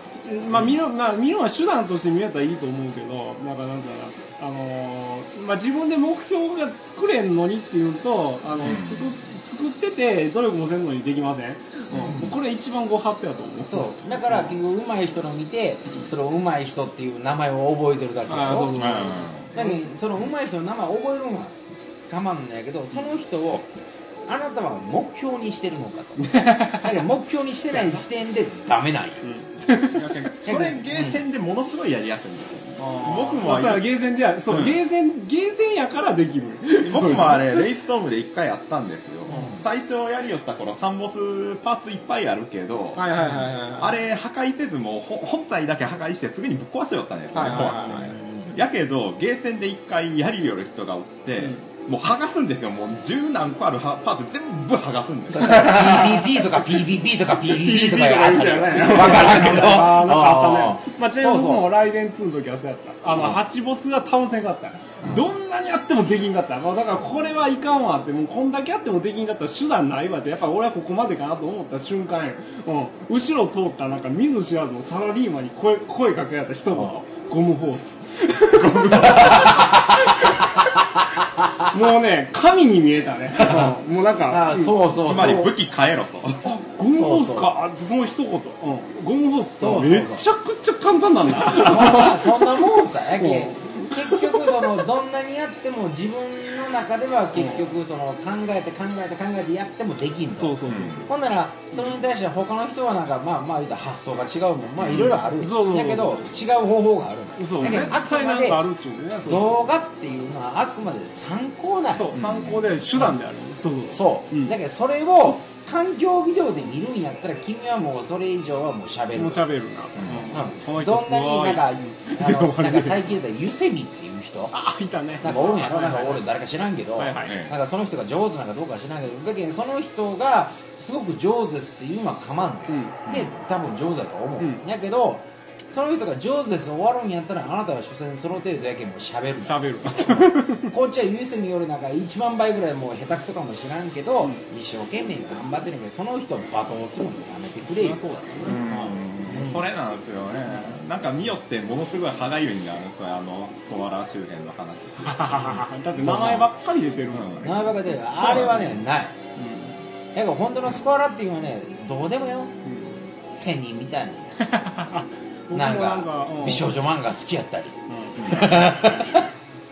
Speaker 1: まあ見るまあ見るのは手段として見れたらいいと思うけどなんかなんつうかなあのーまあ自分で目標が作れんのにっていうのとあの、
Speaker 2: うん。
Speaker 1: 作作ってて努力もせんのにできません、うん。これ一番ご法度やと思う。
Speaker 3: そう。だから結局上手い人の見てその上手い人っていう名前を覚えてるだけ。やろ
Speaker 1: ああそうそう。
Speaker 2: うん。
Speaker 3: だけどその上手い人の名前を覚えるのは我慢なんやけどその人をあなたは目標にしてるのかと。だけど目標にしてない時点でダメなんや。
Speaker 2: それゲーセンでものすごいやりやすいんですよ僕も
Speaker 1: まあ、そう。ゲーセンではそう、
Speaker 2: うん。
Speaker 1: ゲーセンゲーセンやからできる。
Speaker 2: 僕もあれレイストームで1回やったんですよ、
Speaker 3: うん。
Speaker 2: 最初やりよった頃サンボスパーツいっぱいあるけど、あれ破壊せずも本体だけ破壊してすぐにぶっ壊しよったんですよ怖くてやけどゲーセンで1回やりよる人がおって、もう剥がすんですよ。もう十何個あるはパーツ全部剥がすんですよ。
Speaker 3: PPP とか PPP とか PPP とかやったりよ。
Speaker 1: ね。
Speaker 3: 分からんけど。
Speaker 1: あーなんかあったね。
Speaker 3: あー。
Speaker 1: まあちなみに僕もライデン2の時はそうやった。あの8ボスが倒せんかった。どんなにやってもできんかった。もうだからこれはいかんわってもうこんだけやってもできんかったら手段ないわってやっぱ俺はここまでかなと思った瞬間よ、うん、後ろ通ったなんか見ず知らずのサラリーマンに声声かけられた一言。ゴムホース もうね神に見えたね、うん。もうなんか
Speaker 3: そうそう
Speaker 2: つまり武器変えろと。
Speaker 1: ゴムホースか？あその一言、うん、ゴムホース
Speaker 3: そうそうそう。
Speaker 1: めちゃくちゃ簡単なんだ。
Speaker 3: そんなもんさやけ。
Speaker 1: うん
Speaker 3: 結局そのどんなにやっても自分の中では結局その考えて考えて考えてやってもできんと。
Speaker 1: そうそうそうそう。
Speaker 3: ほんならそれに対して他の人はなんかまあまあ言うたら発想が違うもん。まあいろいろある、
Speaker 1: そうそうそう
Speaker 3: だけど違う方法がある。んだ
Speaker 1: そう。絶
Speaker 3: だけどあく
Speaker 1: 対
Speaker 3: まで動画っていうのはあくまで参考なん
Speaker 1: そう参考で手段であるそうそう。
Speaker 3: そう、
Speaker 1: うん。
Speaker 3: だけどそれを環境ビデオで見るんやったら君はもうそれ以上はもう喋る。
Speaker 1: もう喋るな、うん。この人
Speaker 3: どんなになんか あのなんか最近言ったらユセミっていう人
Speaker 1: あいたね。
Speaker 3: なんかおるんやろ？
Speaker 1: はいはい
Speaker 3: なんか俺誰か知らんけど、
Speaker 1: はいはい。
Speaker 2: え
Speaker 3: なんかその人が上手なんかどうか知らんけどだけどその人がすごく上手ですっていうのは構んない、
Speaker 1: うん。
Speaker 3: で多分上手だと思う、
Speaker 1: うん。
Speaker 3: やけどその人が上手です。終わるんやったらあなたは所詮その程度やけんもう喋る
Speaker 1: 喋る。な
Speaker 3: こっちはユースによるなんか1万倍ぐらいもう下手くそかもしらんけど、
Speaker 1: うん。
Speaker 3: 一生懸命頑張ってるけどその人を罵倒するのやめてくれよ。
Speaker 1: そうだね。
Speaker 2: うん。それなんですよね。なんか見よってものすごい歯がゆいんがあるんですよあのスコアラ周辺の話。
Speaker 1: だって名前ばっかり出てるからさ、
Speaker 2: うん
Speaker 3: 名前ばっかであれはねない。だから本当のスコアラっていうのはねどうでもよ。千人みたいに
Speaker 1: うん
Speaker 3: なんか
Speaker 1: うん。
Speaker 3: 美少女漫画好きやったり。
Speaker 1: うん。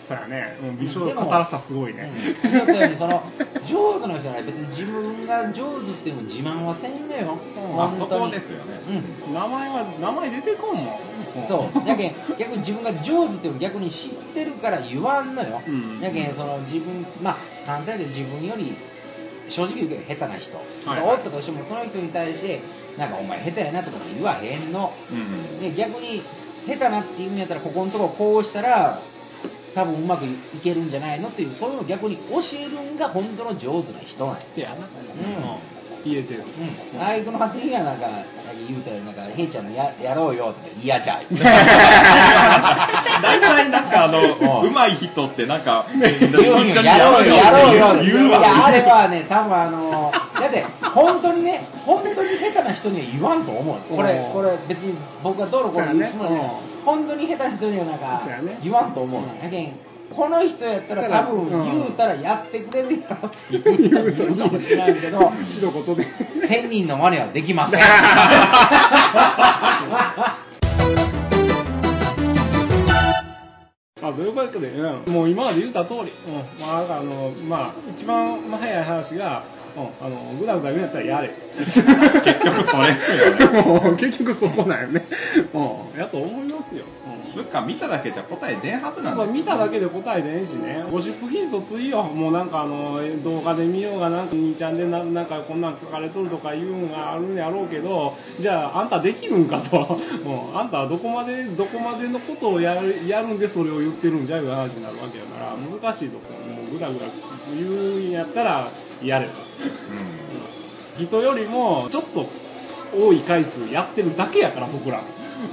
Speaker 1: そうやね、うん、美少女語らしたらすごいね、
Speaker 3: 言ったようにその上手な人は別に自分が上手っていう自慢はせんのよ。
Speaker 2: まあそ
Speaker 3: 本当に。
Speaker 2: こですよね。
Speaker 3: うん。
Speaker 1: 名前は名前出てこんもん。
Speaker 3: そう。やけん逆に自分が上手っていうのを逆に知ってるから言わんのよ、
Speaker 1: うん。
Speaker 3: やけんその自分まあ簡単で自分より正直言うけど下手な人。
Speaker 1: はい
Speaker 3: がおったとしてもその人に対してなんかお前下手やなとかって言わへんの。
Speaker 2: うん。
Speaker 3: で逆に下手なっていうんやったらここのとここうしたら多分うまくいけるんじゃないのっていうそういうのを逆に教えるんが本当の上手な人なんです
Speaker 1: せやな、
Speaker 3: ん
Speaker 1: 言えてる。
Speaker 3: うん、あいこの発言はなんかなんか言うたよなんか「へいちゃんもややろうよ」とか「嫌じゃ」
Speaker 2: 大体なんかあの
Speaker 3: うん。
Speaker 2: 上手い人ってなんか
Speaker 3: 言うんよやろうよやろうよ
Speaker 2: 言う
Speaker 3: いやあ
Speaker 2: わ
Speaker 3: れはね多分あのだって本当にね本当に下手な人には言わんと思うよ。これ
Speaker 1: うん。
Speaker 3: これ別に僕がどうのこうの言うつもりはない。
Speaker 1: そうやね。
Speaker 3: 本当に下手な人にはなんか言わんと思う
Speaker 1: うん。
Speaker 3: やけんこの人やったら多分
Speaker 1: うん。
Speaker 3: 言うたらやってくれるやろっていう人もいるかもしれんけど
Speaker 1: 一言で。
Speaker 3: 1000人の真似はできません。
Speaker 1: ま あ、そういうことで、うん、もう今まで言った通り、うん、まあ、あの、まあ、一番、まあ、早い話が、うん、あのぐだぐだ言うんやったらやれ
Speaker 2: 結局それっすよね。
Speaker 1: 結局そこなんよね、うん、やと思いますよ、うん。
Speaker 2: つうか見ただけじゃ答え出んはずなん
Speaker 1: まあ、
Speaker 2: です
Speaker 1: 見ただけで答えでええしね。ゴシップ記事とついよ。もうなんかあの動画で見ようがなんか兄ちゃんでななんかこんなん書かれとるとか言うんがあるんやろうけどじゃああんたできるんかと。も うあんたはどこまでどこまでのことをやるやるんでそれを言ってるんじゃいう話になるわけやから難しいとこ。もうぐだぐだ言うんやったらやれと人よりもちょっと多い回数やってるだけやから僕ら。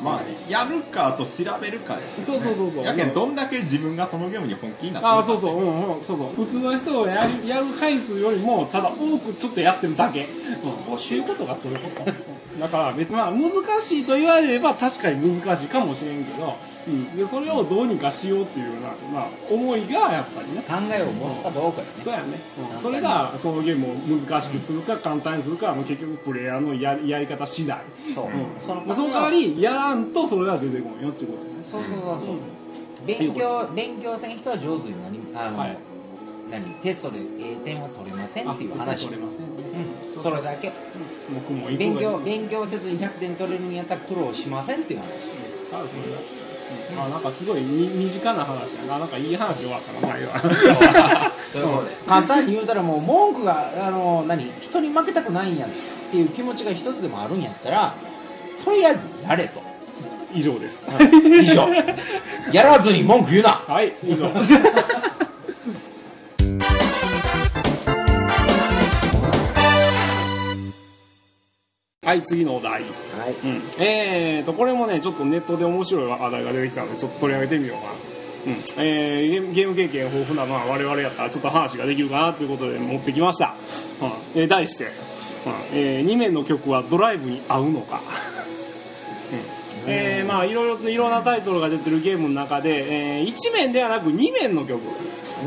Speaker 2: まあやるかと調べるかです
Speaker 1: そうそうそうそう。
Speaker 2: やけんどんだけ自分がそのゲームに本気になってる
Speaker 1: ああそうそう。うんうんそうそう。普通の人をやるやる回数よりもただ多くちょっとやってるだけ、うん、そういうことがそういうこと？だから別にまあ難しいと言われれば確かに難しいかもしれんけど、うん、でそれをどうにかしようっていうような、まあ、思いがやっぱりね。
Speaker 3: 考えを持つかどうかよね。
Speaker 1: そうやね、うん、それがそのゲームを難しくするか簡単にするかは結局プレイヤーのややり方次第、
Speaker 3: そう、
Speaker 1: うん。
Speaker 3: その
Speaker 1: まあ、その代わりやらんとそれが出てこんよっていうことね。
Speaker 3: そうそうそうそう、勉強勉強せん人は上手になりあの、
Speaker 1: はい。
Speaker 3: 何？テストで A 点は取れませんっていう話。
Speaker 1: 取れませんね。
Speaker 3: うん。それだけ。
Speaker 1: 僕も行
Speaker 3: 勉強勉強せずに100点取れるんやったら苦労しませんっていう話。
Speaker 1: ただそれだうん。あなんかすごいみ身近な話やな。なんかいい話終わったな前は
Speaker 3: そういうことで簡単に言うたらもう文句があの何？人に負けたくないんやっていう気持ちが一つでもあるんやったらとりあえずやれと。
Speaker 1: 以上です。
Speaker 3: 以上。やらずに文句言うな。
Speaker 1: はい以上はい次のお題。
Speaker 3: はい。
Speaker 1: うん、えーとこれもねちょっとネットで面白い話題が出てきたのでちょっと取り上げてみようかな、うん。えーゲーム経験豊富な、まあ、我々やったらちょっと話ができるかなということで持ってきました、うん。えー題して、うん。え2面の曲はドライブに合うのか。うん。えーまあいろいろといろんなタイトルが出てるゲームの中で、え1面ではなく2面の曲、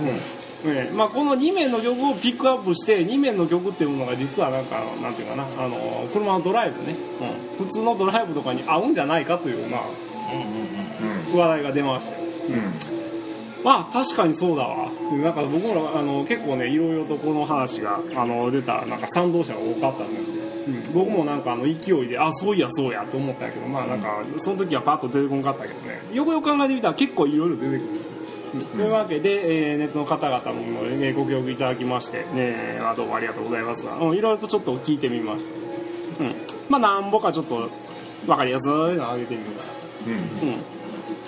Speaker 1: ええまあ、この2面の曲をピックアップして2面の曲っていうものが実はなんかなんていうかな。あの車のドライブね、うん、普通のドライブとかに合うんじゃないかという、まあ、
Speaker 2: うん
Speaker 1: 話題が出まして。まあ確かにそうだわ。なんか僕もあの結構ねいろいろとこの話があの出たなんか賛同者が多かったので、うん、僕もなんかあの勢いであそういやそうやと思ったけどまあなんかその時はパッと出てこなかったけどね。よくよく考えてみたら結構いろいろ出てくるんですというわけで、えーネットの方々も、ね、ご協力いただきまして、ね、あどうもありがとうございます。が、うんいろいろとちょっと聞いてみました、うん、まあなんぼかちょっと分かりやすいのを上げてみるか。
Speaker 2: うん。
Speaker 1: うん。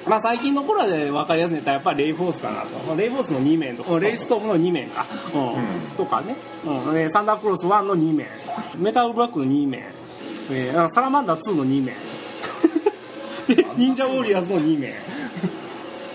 Speaker 1: まあ最近の頃で分かりやすいのやったらやっぱりレイフォースかなと、まあレイフォースの2面とか。レイストームの2面か、うん。
Speaker 2: うん。
Speaker 1: とかね、うん。でサンダークロス1の2面。メタルブラックの2面、えーサラマンダー2の2面。忍者ウォーリアーズの2面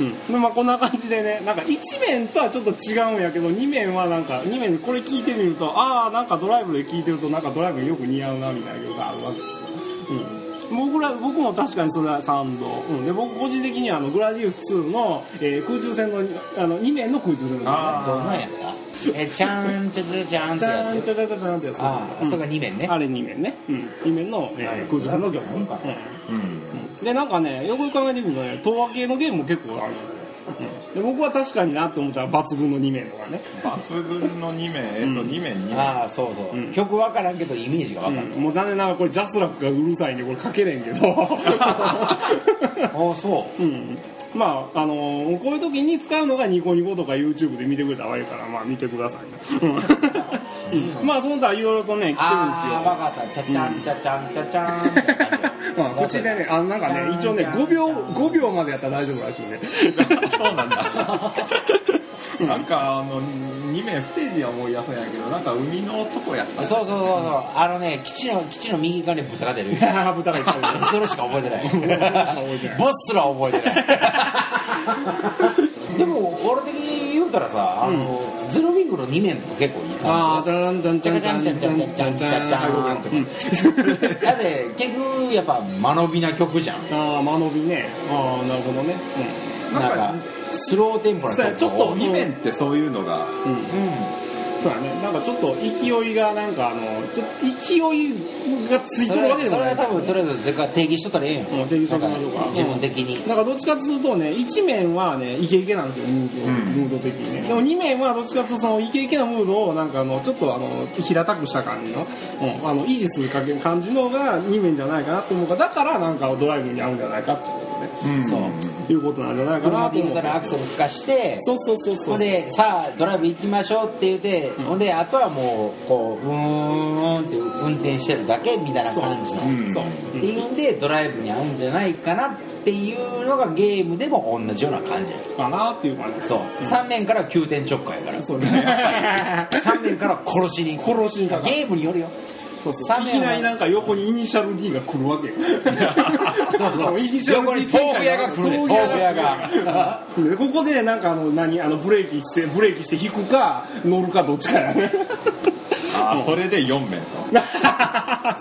Speaker 1: うん。でまあ、こんな感じでねなんか1面とはちょっと違うんやけど2面はなんか2面これ聞いてみるとああなんかドライブで聞いてるとなんかドライブによく似合うなみたいなのがあるわけですよ、うん、僕ら僕も確かにそれは賛同、うん、で僕個人的にはあのグラディウス2の、えー空中戦のあの2面の空中戦の
Speaker 2: あ
Speaker 3: どんなんやった？えちゃんちゃちゃちゃんってやつ？
Speaker 1: んちゃちゃちゃちゃんってやつ。
Speaker 3: ああ、
Speaker 1: うん。
Speaker 3: それが2面ね。
Speaker 1: あれ2面ね、うん、2面の、えー
Speaker 3: はい。
Speaker 1: 空中戦の曲、うん。
Speaker 2: うん。
Speaker 1: でなんかねよく考えてみるとね東和系のゲームも結構あるんですよ、うん、で僕は確かになって思ったら抜群の2面とかね、
Speaker 2: 抜群の2面えっと2面2面
Speaker 3: ああそうそう、
Speaker 1: うん。
Speaker 3: 曲わからんけどイメージがわかる、
Speaker 1: うん。もう残念ながらこれジャスラックがうるさいんでこれ書けねんけど。
Speaker 3: ああそ
Speaker 1: う。ん。まああのーこういう時に使うのがニコニコとか YouTube で見てくれたらいいからまあ見てくださいね、うん。まあその他いろいろとね来てるんですよ。
Speaker 3: ああわかった。ちゃちゃんちゃちゃん ちゃちゃん
Speaker 1: まあ、口でね、あなんかね、一応ね、5秒、5秒までやったら大丈夫らしいね。
Speaker 2: そうなんだ。なんかあの2面ステージは思い出せないけどなんか海のとこやった。
Speaker 3: そうそうそうそう。あのね基地の基地の右側に豚が出る。
Speaker 1: 豚がいっぱいいる。
Speaker 3: それしか覚えてない。
Speaker 1: 覚えてない。
Speaker 3: ボスすら覚えてない。でも俺的に言うたらさあの、ゼロウィングの2面とか結構いい感じ
Speaker 1: じゃんじゃんじゃんじゃんじゃんじゃんじゃんじゃんじゃんじゃん
Speaker 3: だって結局やっぱ間延びな曲じゃん
Speaker 1: ああ、間延びね。ああ、なるほどね。
Speaker 3: なんかスローテンポな曲
Speaker 1: そうやちょっと
Speaker 2: 2面ってそういうのが
Speaker 1: うん。うん。
Speaker 3: そ
Speaker 1: そうやね。なんかちょっと勢いがなんかあのちょっと勢いがつい
Speaker 3: そ
Speaker 1: てるわけ
Speaker 3: れそれ
Speaker 1: でもな
Speaker 3: はい多分とりあえず絶対定義しとったらええん。よ
Speaker 1: うん定義しときましょうか。
Speaker 3: なん自分的に。
Speaker 1: なんかどっちかっていうとね一面はねイケイケなんですよムード,、
Speaker 2: ん。
Speaker 1: ムード的にね。でも二面はどっちかっていうとそのイケイケなムードをなんかあのちょっとあの平たくした感じの,、うん、あの維持するかけ感じのが二面じゃないかなって思うからだからなんかドライブに合うんじゃないかっていうことね、
Speaker 3: そう。
Speaker 1: いうことなんじゃないかな
Speaker 3: で言う。
Speaker 1: 思う
Speaker 3: たらアクセル吹かして
Speaker 1: そうそうそうそう。
Speaker 3: ほんでさあドライブ行きましょうって言って、ほんであとはもうこううーんって運転してるだけみたいな感じの。
Speaker 2: うん
Speaker 1: そう。
Speaker 3: っていうん。でドライブに合う。んじゃないかなっていうのがゲームでも同じような感じや
Speaker 1: かなっていう感じ
Speaker 3: そう。3面から急転直下やから。
Speaker 1: そうね。
Speaker 3: 3面から殺しに
Speaker 1: 殺しに
Speaker 3: ゲームによるよ
Speaker 1: そうそう。いきなりなんか横にイニシャル D が来るわけよ。
Speaker 3: そうそう。
Speaker 1: イニシャル D
Speaker 3: 横に豆腐屋が来る。ね豆腐屋が。
Speaker 1: でここでなんかあの何あのブレーキしてブレーキして引くか乗るかどっちかやね
Speaker 2: あーそれで4面と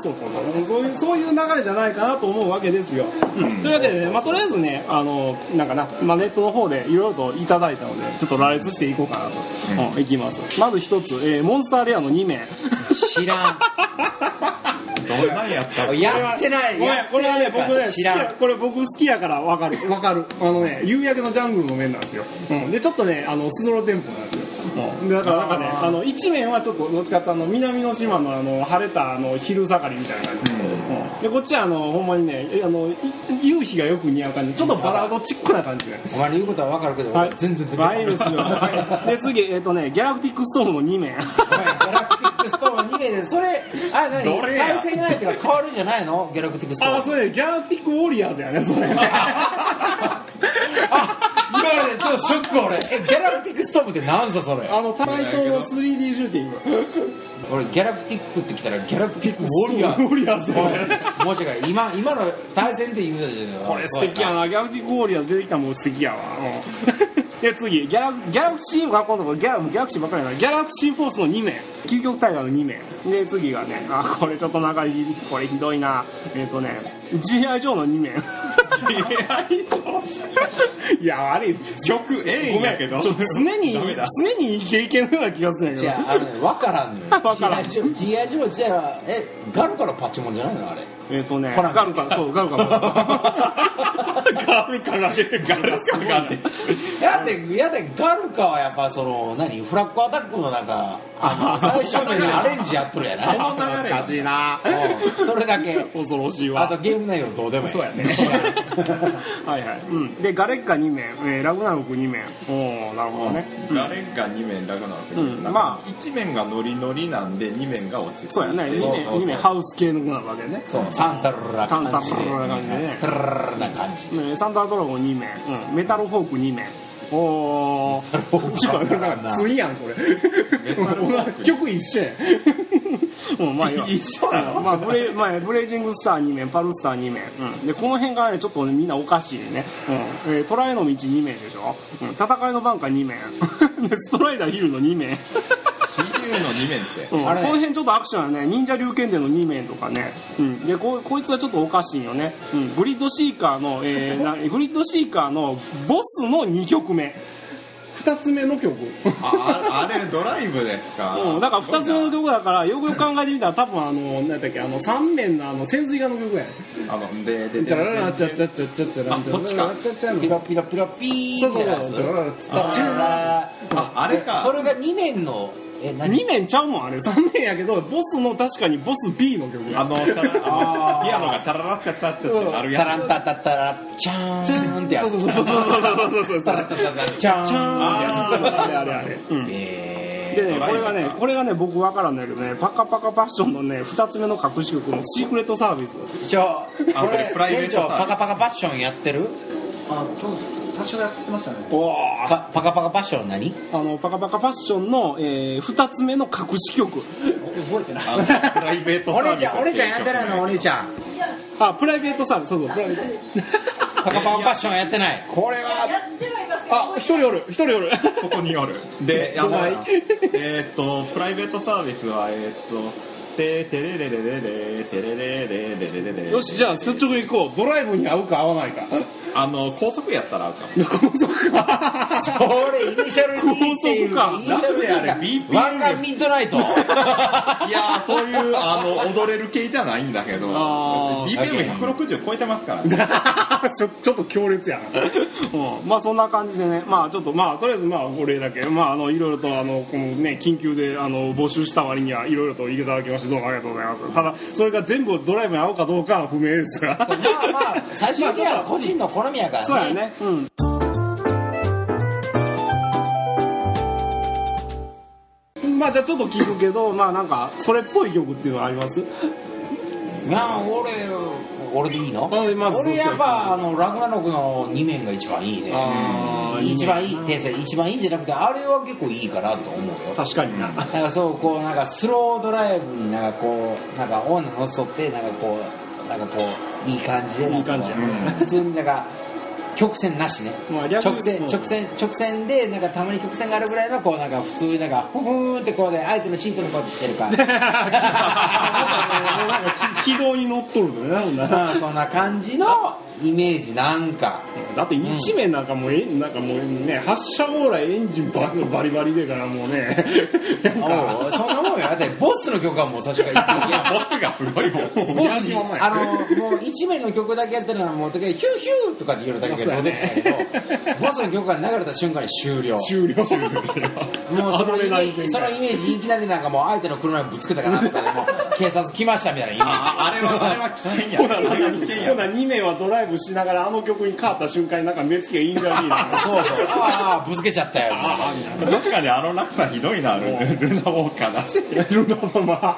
Speaker 1: そうそうそう。そういうそういう流れじゃないかなと思うわけですよ、うん。というわけでね、まあ、とりあえずねあのなんかな、まあ、ネットの方でいろいろといただいたのでちょっと羅列していこうかなと、うん。いきます。まず一つ、えーモンスターレアの2面
Speaker 3: 知らん。
Speaker 2: どんなんやった
Speaker 3: やってない。
Speaker 1: ごめんこれはね僕ね好き
Speaker 3: 知らん。
Speaker 1: やこれ僕好きやから分かる。分かる。あのね夕焼けのジャングルの面なんですよ、うん、でちょっとねあのスドローテンポなんですようんでだからなんかねあの一面はちょっとどっちかっていうとあの南の島のあの晴れたあの昼盛りみたいな感じ、うん。でこっちはあのほんまにねあのい夕日がよく似合う感じちょっとバラードチックな感じで
Speaker 3: お前の言うことは分かるけど、
Speaker 1: はい、
Speaker 3: 全然出てこな
Speaker 1: はい。い で次えっ、とねギャラクティックストームの2面。
Speaker 3: ギャラクティックストーム2名でそれあれ何？対戦相手が変わるんじゃないの？ギャラクティックストーム。
Speaker 1: あそれねギャラクティックウォリアーズやねそれ。ね
Speaker 3: あ今までちょっとショック俺。えギャラクティックストームって何さそれ？
Speaker 1: あのタイトーの 3D シューティング
Speaker 3: 俺ギャラクティックって来たらギャラクティックウォリアー。
Speaker 1: ウォリアーズ
Speaker 3: おい申し訳ない今今の対戦で言うたじゃん
Speaker 1: これ素敵やなギャラクティックウォリアーズ出てきたらもう素敵やわ、うんで次ギャラギャラクシーあ今度ギャラギャラクシーばっかりやなギャラクシーフォースの2名。究極タイガーの2名。で次がねあこれちょっとなんかこれひどいな。えっ、とね GI ジョーの2名。いやあれ
Speaker 2: 曲ええんやけど。
Speaker 1: 常に常にイケイケのような気がするんやけど
Speaker 3: じゃああのね分からんのよ。
Speaker 1: 分からん。
Speaker 3: GI ジョー GI ジョー自体はえガルからパッチモンじゃないのあれ？
Speaker 1: えっ、とねガルカそうガルカガルカが出てガルカが出て
Speaker 3: やってやってガルカはやっぱその何フラッグアタックのなんか最初にアレンジやっとるやな。
Speaker 1: 懐かしいな。
Speaker 3: うんそれだけ。
Speaker 1: 恐ろしいわ。
Speaker 3: あとゲーム内容どうでもいい。
Speaker 1: そうやね。はいはい、うん、でガレッカ2面、えーラグナロク2面。おおなるほどね、うん。
Speaker 2: 誰が2面楽なわけ
Speaker 1: うん。
Speaker 2: なん
Speaker 1: まあ。
Speaker 2: か1面がノリノリなんで2面が落ちる
Speaker 1: そうやね。2面ハウス系のなわけね。
Speaker 3: そう。サンタルラ感じで。
Speaker 1: サンタルラ感じで。ね
Speaker 3: タルラな感じ。
Speaker 1: ねサンダードラゴン2面、うん、メタルフォーク2面お
Speaker 3: ー。ク
Speaker 1: ちょっとな。んかついやんそれ曲一緒やん。うんまあ
Speaker 2: 一緒なの？
Speaker 1: まあブレまあ、ブレイジングスター2面パルスター2面、うん、でこの辺からねちょっとねみんなおかしいね、うん。えートライの道2面でしょ、うん、戦いのバンカー2面。でストライダーヒルの2面
Speaker 2: ヒリューの2面って。
Speaker 1: うん、
Speaker 3: あれ。ね
Speaker 1: この辺ちょっとアクションやね忍者龍剣伝の2面とかね、うん、でここいつはちょっとおかしいよね、うん、グリッドシーカーの、えーなグリッドシーカーのボスの2曲目。2つ目の曲。
Speaker 2: あああれドライブですか？
Speaker 1: うん、だから2つ目の曲だからよくよく考えてみたら多分あの何だっけあの3面のあの潜水艦の曲や。ね
Speaker 2: あのででで
Speaker 1: チャラララチャチャチャチャチャラ
Speaker 2: あそっちか
Speaker 1: チャチャの
Speaker 3: ピロピロピロピーみたいなやつ
Speaker 1: チャラララチャ
Speaker 3: チャララ
Speaker 2: ああれか
Speaker 3: それが2面のえ何
Speaker 1: ？2面ちゃうもんあれ。3面やけどボスの確かにボス B の曲や。
Speaker 2: あのチャラあのピアノがチャララチャチャチャってなる
Speaker 3: タラ
Speaker 2: や
Speaker 3: ンタタタラチャーンってやつ。
Speaker 1: そうそうそうそうそうそうそう
Speaker 3: タランタタタチャ
Speaker 1: チャーン
Speaker 3: ーン
Speaker 1: あれあれあれ、うん、
Speaker 3: え
Speaker 1: でねこれがねこれがね僕分からんだけどねパカパカパッションのね2つ目の隠し曲のシークレットサービス
Speaker 3: ー一応
Speaker 2: あ
Speaker 3: これ
Speaker 2: プライベート
Speaker 3: 店長パカパカパッションやってる
Speaker 4: あちょっと多少やってましたね。
Speaker 1: おー。
Speaker 3: パパカパカパッション何？
Speaker 1: あのパカパカファッションの、え2つ目の隠し曲。
Speaker 4: 覚えてない。
Speaker 2: プライベートサービス。
Speaker 3: お姉ちゃんお姉ちゃんやってないの？お姉ちゃん。
Speaker 1: あプライベートサービス。そうそう。プライベート。
Speaker 3: パカパカパッションやってない。
Speaker 1: これは。あ一人おる。一人おる。
Speaker 2: ここにおる。であの
Speaker 1: はい。
Speaker 2: えーっとプライベートサービスはえーっとててれれれれれてれれれれれれれ
Speaker 1: よしじゃあ率直に行こう。ドライブに合うか合わないか。
Speaker 2: あの高速やったら合うかも。
Speaker 1: 高速か。
Speaker 3: それイニシャル D っていう
Speaker 1: 高速か。
Speaker 3: イニシャル D
Speaker 2: あれ
Speaker 3: が
Speaker 2: BPM
Speaker 3: 湾岸ミッドナイト。
Speaker 2: いやーそういうあの踊れる系じゃないんだけど。
Speaker 1: あー。
Speaker 2: BPM160 超えてますからね。
Speaker 1: ちょちょっと強烈やな、うん、まあそんな感じでね。まあちょっとまあとりあえずまあお礼だけ。まああのいろいろとあのこのね緊急であの募集した割にはいろいろといただきましてどうもありがとうございますただそれが全部ドライブに合うかどうかは不明ですが。
Speaker 3: まあまあ最終的には個人の好みやからね。
Speaker 1: そうやね。うん。まあじゃあちょっと聞くけどまあなんかそれっぽい曲っていうのはあります？
Speaker 3: いや俺俺でいいの？俺やっぱあのラグナノクの2面が一番いいね。一番いいってさ一番いいんじゃなくてあれは結構いいかなと思うよ。
Speaker 1: 確かにな。
Speaker 3: なんかそうこうなんかスロードライブになんかこうなんか女乗せとってなんかこうなんかこういい感じでなんかこう。
Speaker 1: いい感じ。や
Speaker 3: 普通になんか曲線なしね。
Speaker 1: まあ
Speaker 3: 直線
Speaker 1: うん
Speaker 3: 直線直線でなんかたまに曲線があるぐらいのこうなんか普通になんかふふーんってこうで相手のシートにこうやってしてる感じ
Speaker 1: もうなんかき軌道に乗っとるのねな
Speaker 3: そんな感じのイメージなんか。
Speaker 1: だって一面なんかもうえなんかもうね発射オーライエンジンババリバリでからもうねなん
Speaker 3: そんなもんよだってボスの曲はもう最初からいけ
Speaker 2: ボスがすごいもん。
Speaker 3: ボスあのもう一面の曲だけやったらもうだけヒューヒューとかって言うだけがどうでもいいんだけどボスの曲が流れた瞬間に終了。
Speaker 1: 終了。終了。
Speaker 3: もうそのイメージそのイメージいきなりなんかもう相手の車にぶつけたかなとかでもう警察来ましたみたいなイメージ。
Speaker 2: ああれは あれは危険や。
Speaker 1: ほな
Speaker 2: あれは危険や。
Speaker 1: ほな2名はドライブしながらあの曲に変わった瞬間になんか目つきがいいんじゃねえな
Speaker 3: そうそう。ああぶつけちゃったよ。
Speaker 2: 確かにあの落差ひどいなルルナウォーカーだし
Speaker 1: ルナまあ、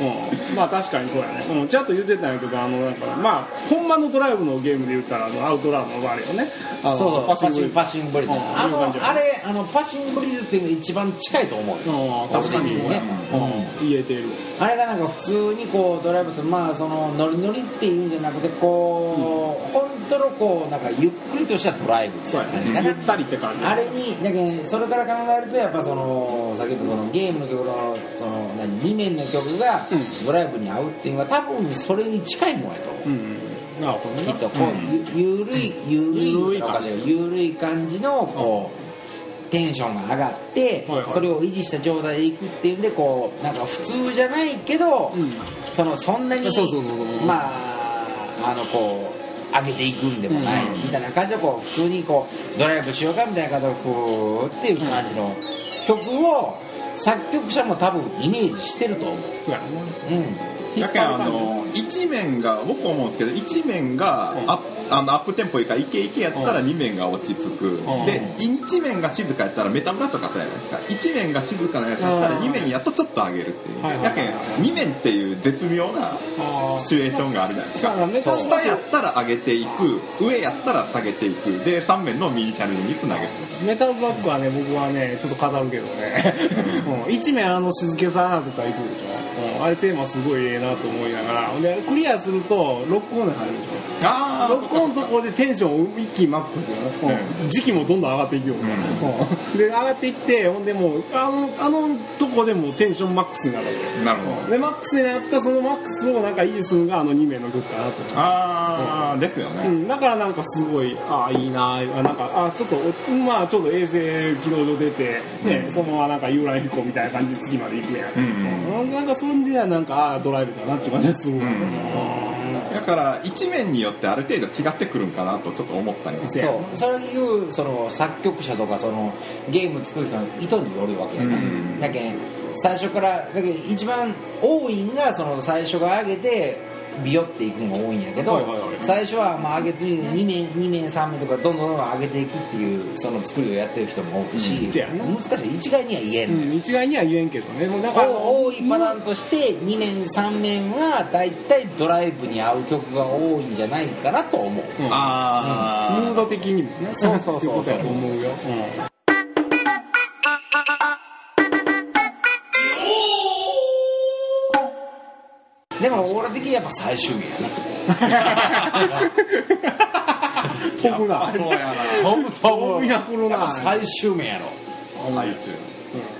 Speaker 1: うん、まあ確かにそうやね、うん、ちゃんと言ってたんやけどあのなんかまあほんまのドライブのゲームで言ったらあのアウトラウンのあれよね。
Speaker 3: そうそう。パシン
Speaker 1: ブリ
Speaker 3: パシンブリッジ
Speaker 1: うん。
Speaker 3: あれあのパシンブリッジっていうのが一番近いと思うよ。
Speaker 1: うん。確かにそうや、
Speaker 3: ね。
Speaker 1: うん、言えてる
Speaker 3: あれがなんか普通にこうドライブするまあそのノリノリっていうんじゃなくてこう、本当のこうなんかゆっくりとしたドライブっていう感じかな。
Speaker 1: ゆったりって感じ。
Speaker 3: あれにだけどそれから考えるとやっぱその先ほどそのゲームの曲のその何2面の曲が
Speaker 1: うん
Speaker 3: ドライブに合うっていうのは多分それに近いもんやと思う。きっとこう、ゆゆるいゆるい
Speaker 1: ゆるい
Speaker 3: 感じ。のこうテンションが上がって、
Speaker 1: はいはい。
Speaker 3: それを維持した状態でいくっていうんでこうなんか普通じゃないけど、
Speaker 1: うん。
Speaker 3: そのそんなにまああのこう上げていくんでもない、
Speaker 1: うん。
Speaker 3: みたいな感じでこう普通にこうドライブしようかみたいな感じでふーっていう感じの曲を作曲者も多分イメージしてると思う。
Speaker 1: そうやな
Speaker 3: うん
Speaker 2: だけどあの一面が僕思うんですけど一面が
Speaker 1: うん。
Speaker 2: アップあのアップテンポいいかイケイケやったら
Speaker 1: うん。
Speaker 2: 二面が落ち着く。
Speaker 1: ん。
Speaker 2: で一面が静かやったらメタブラとかそうじゃないですか。一面が静かなやつやったら
Speaker 1: うん。
Speaker 2: 二面やっとちょっと上げるっていう。
Speaker 1: はいはい
Speaker 2: やけん二面っていう絶妙な
Speaker 1: あ
Speaker 2: シチュエーションがあるじゃないですか。下やったら上げていく上やったら下げていく。で3面の右チャンネルにつなげる
Speaker 1: メタルブラックはね僕はねちょっと語るけどね、うん、一面あの静けさとかいくでしょ、うん、あれテーマすごいええなと思いながら。でクリアするとロックオンに入るでしょ。
Speaker 2: あ
Speaker 1: ロックオンのところでテンションを一気にマックスよね、うん。時期もどんどん上がっていくよね、うん。で上がっていってほんでもうあのあのとこでもうテンションマックスになるわけ。
Speaker 2: なるほど。
Speaker 1: でマックスになったそのマックスをなんか維持するのがあの2名の曲かなと。
Speaker 2: ああですよね。
Speaker 1: うん、だからなんかすごいああいいなあなんかあちょっとおまあちょっと衛星軌道上出て、ねそのままなんか遊覧飛行みたいな感じで次まで行くやん、
Speaker 2: うん
Speaker 1: うん。なんかそんではなんかああドライブだなって感じがす。る、
Speaker 2: ん。だから一面によってある程度違ってくるんかなとちょっと思ったりも
Speaker 3: そう。そういうその作曲者とかそのゲーム作る人の意図によるわけやな、
Speaker 2: うん。
Speaker 3: だけん最初からだけん一番多いんがその最初が上げてビヨっていくのが多いんやけど、
Speaker 1: はいはいはい。
Speaker 3: 最初はまあ上げずに2面2面3面とかどんどんどんどん上げていくっていうその作りをやってる人も多いし、難しい。一概には言えんのよ、
Speaker 1: うん、一概には言えんけどね。もうだから
Speaker 3: お多いパターンとして2面3面は大体ドライブに合う曲が多いんじゃないかなと思う。
Speaker 1: うん。
Speaker 2: あ
Speaker 1: ムード的にもね。
Speaker 3: そうそうそうそう。
Speaker 1: 思うよ、
Speaker 3: でも俺的にやっぱ最終日やね
Speaker 1: うん、飛ぶな。
Speaker 2: そうやな。
Speaker 3: 飛ぶ
Speaker 1: 飛びな
Speaker 3: 最終面やろ。
Speaker 2: 最終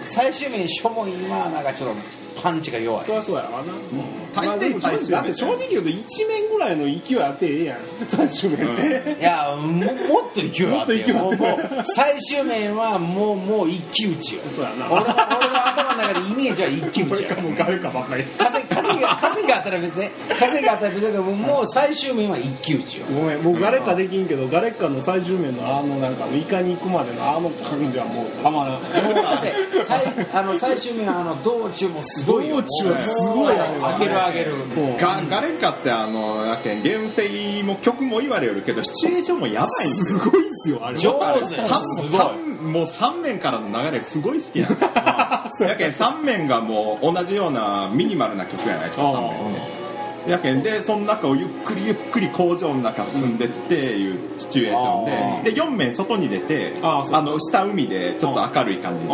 Speaker 3: 最終面しょぼい今はなんかちょっとパンチが弱い。
Speaker 1: そりゃそうやわな、
Speaker 2: 大抵
Speaker 1: だって正直言うと1面ぐらいの勢いあってええやん最終面って、
Speaker 3: いやももっと勢いあって
Speaker 1: もっと勢いあって。
Speaker 3: 最終面はもうもう一騎打ちよ。
Speaker 1: そうやな。
Speaker 3: 俺の頭の中でイメージは一騎打ちや。
Speaker 1: かもうガレかばっかり。
Speaker 3: 風風が風があったら別に風があったら別だけどもう最終面は一騎打ちよ。
Speaker 1: ごめん僕ガレッカできんけどガレッカの最終面のあのなんかイカに行くまでのあの感じはもうたまらん。
Speaker 3: もうだって最あの最終面はあの道中もすごいよ。
Speaker 1: 道中はすごいあ
Speaker 3: げる上げる。
Speaker 1: もう
Speaker 2: ガガレッカってあのやけんゲーム性も曲も言われるけどシチュエーションもやばいんですよ。
Speaker 1: すごいっすよあれ。
Speaker 3: 上
Speaker 2: あれ
Speaker 3: 手。すごい
Speaker 2: 三もう3面からの流れすごい好きなんですよやけん3面がもう同じようなミニマルな曲やないですか3面やけんでその中をゆっくりゆっくり工場の中進んでっていうシチュエーションで。で4面外に出て
Speaker 1: あ
Speaker 2: の下海でちょっと明るい感じで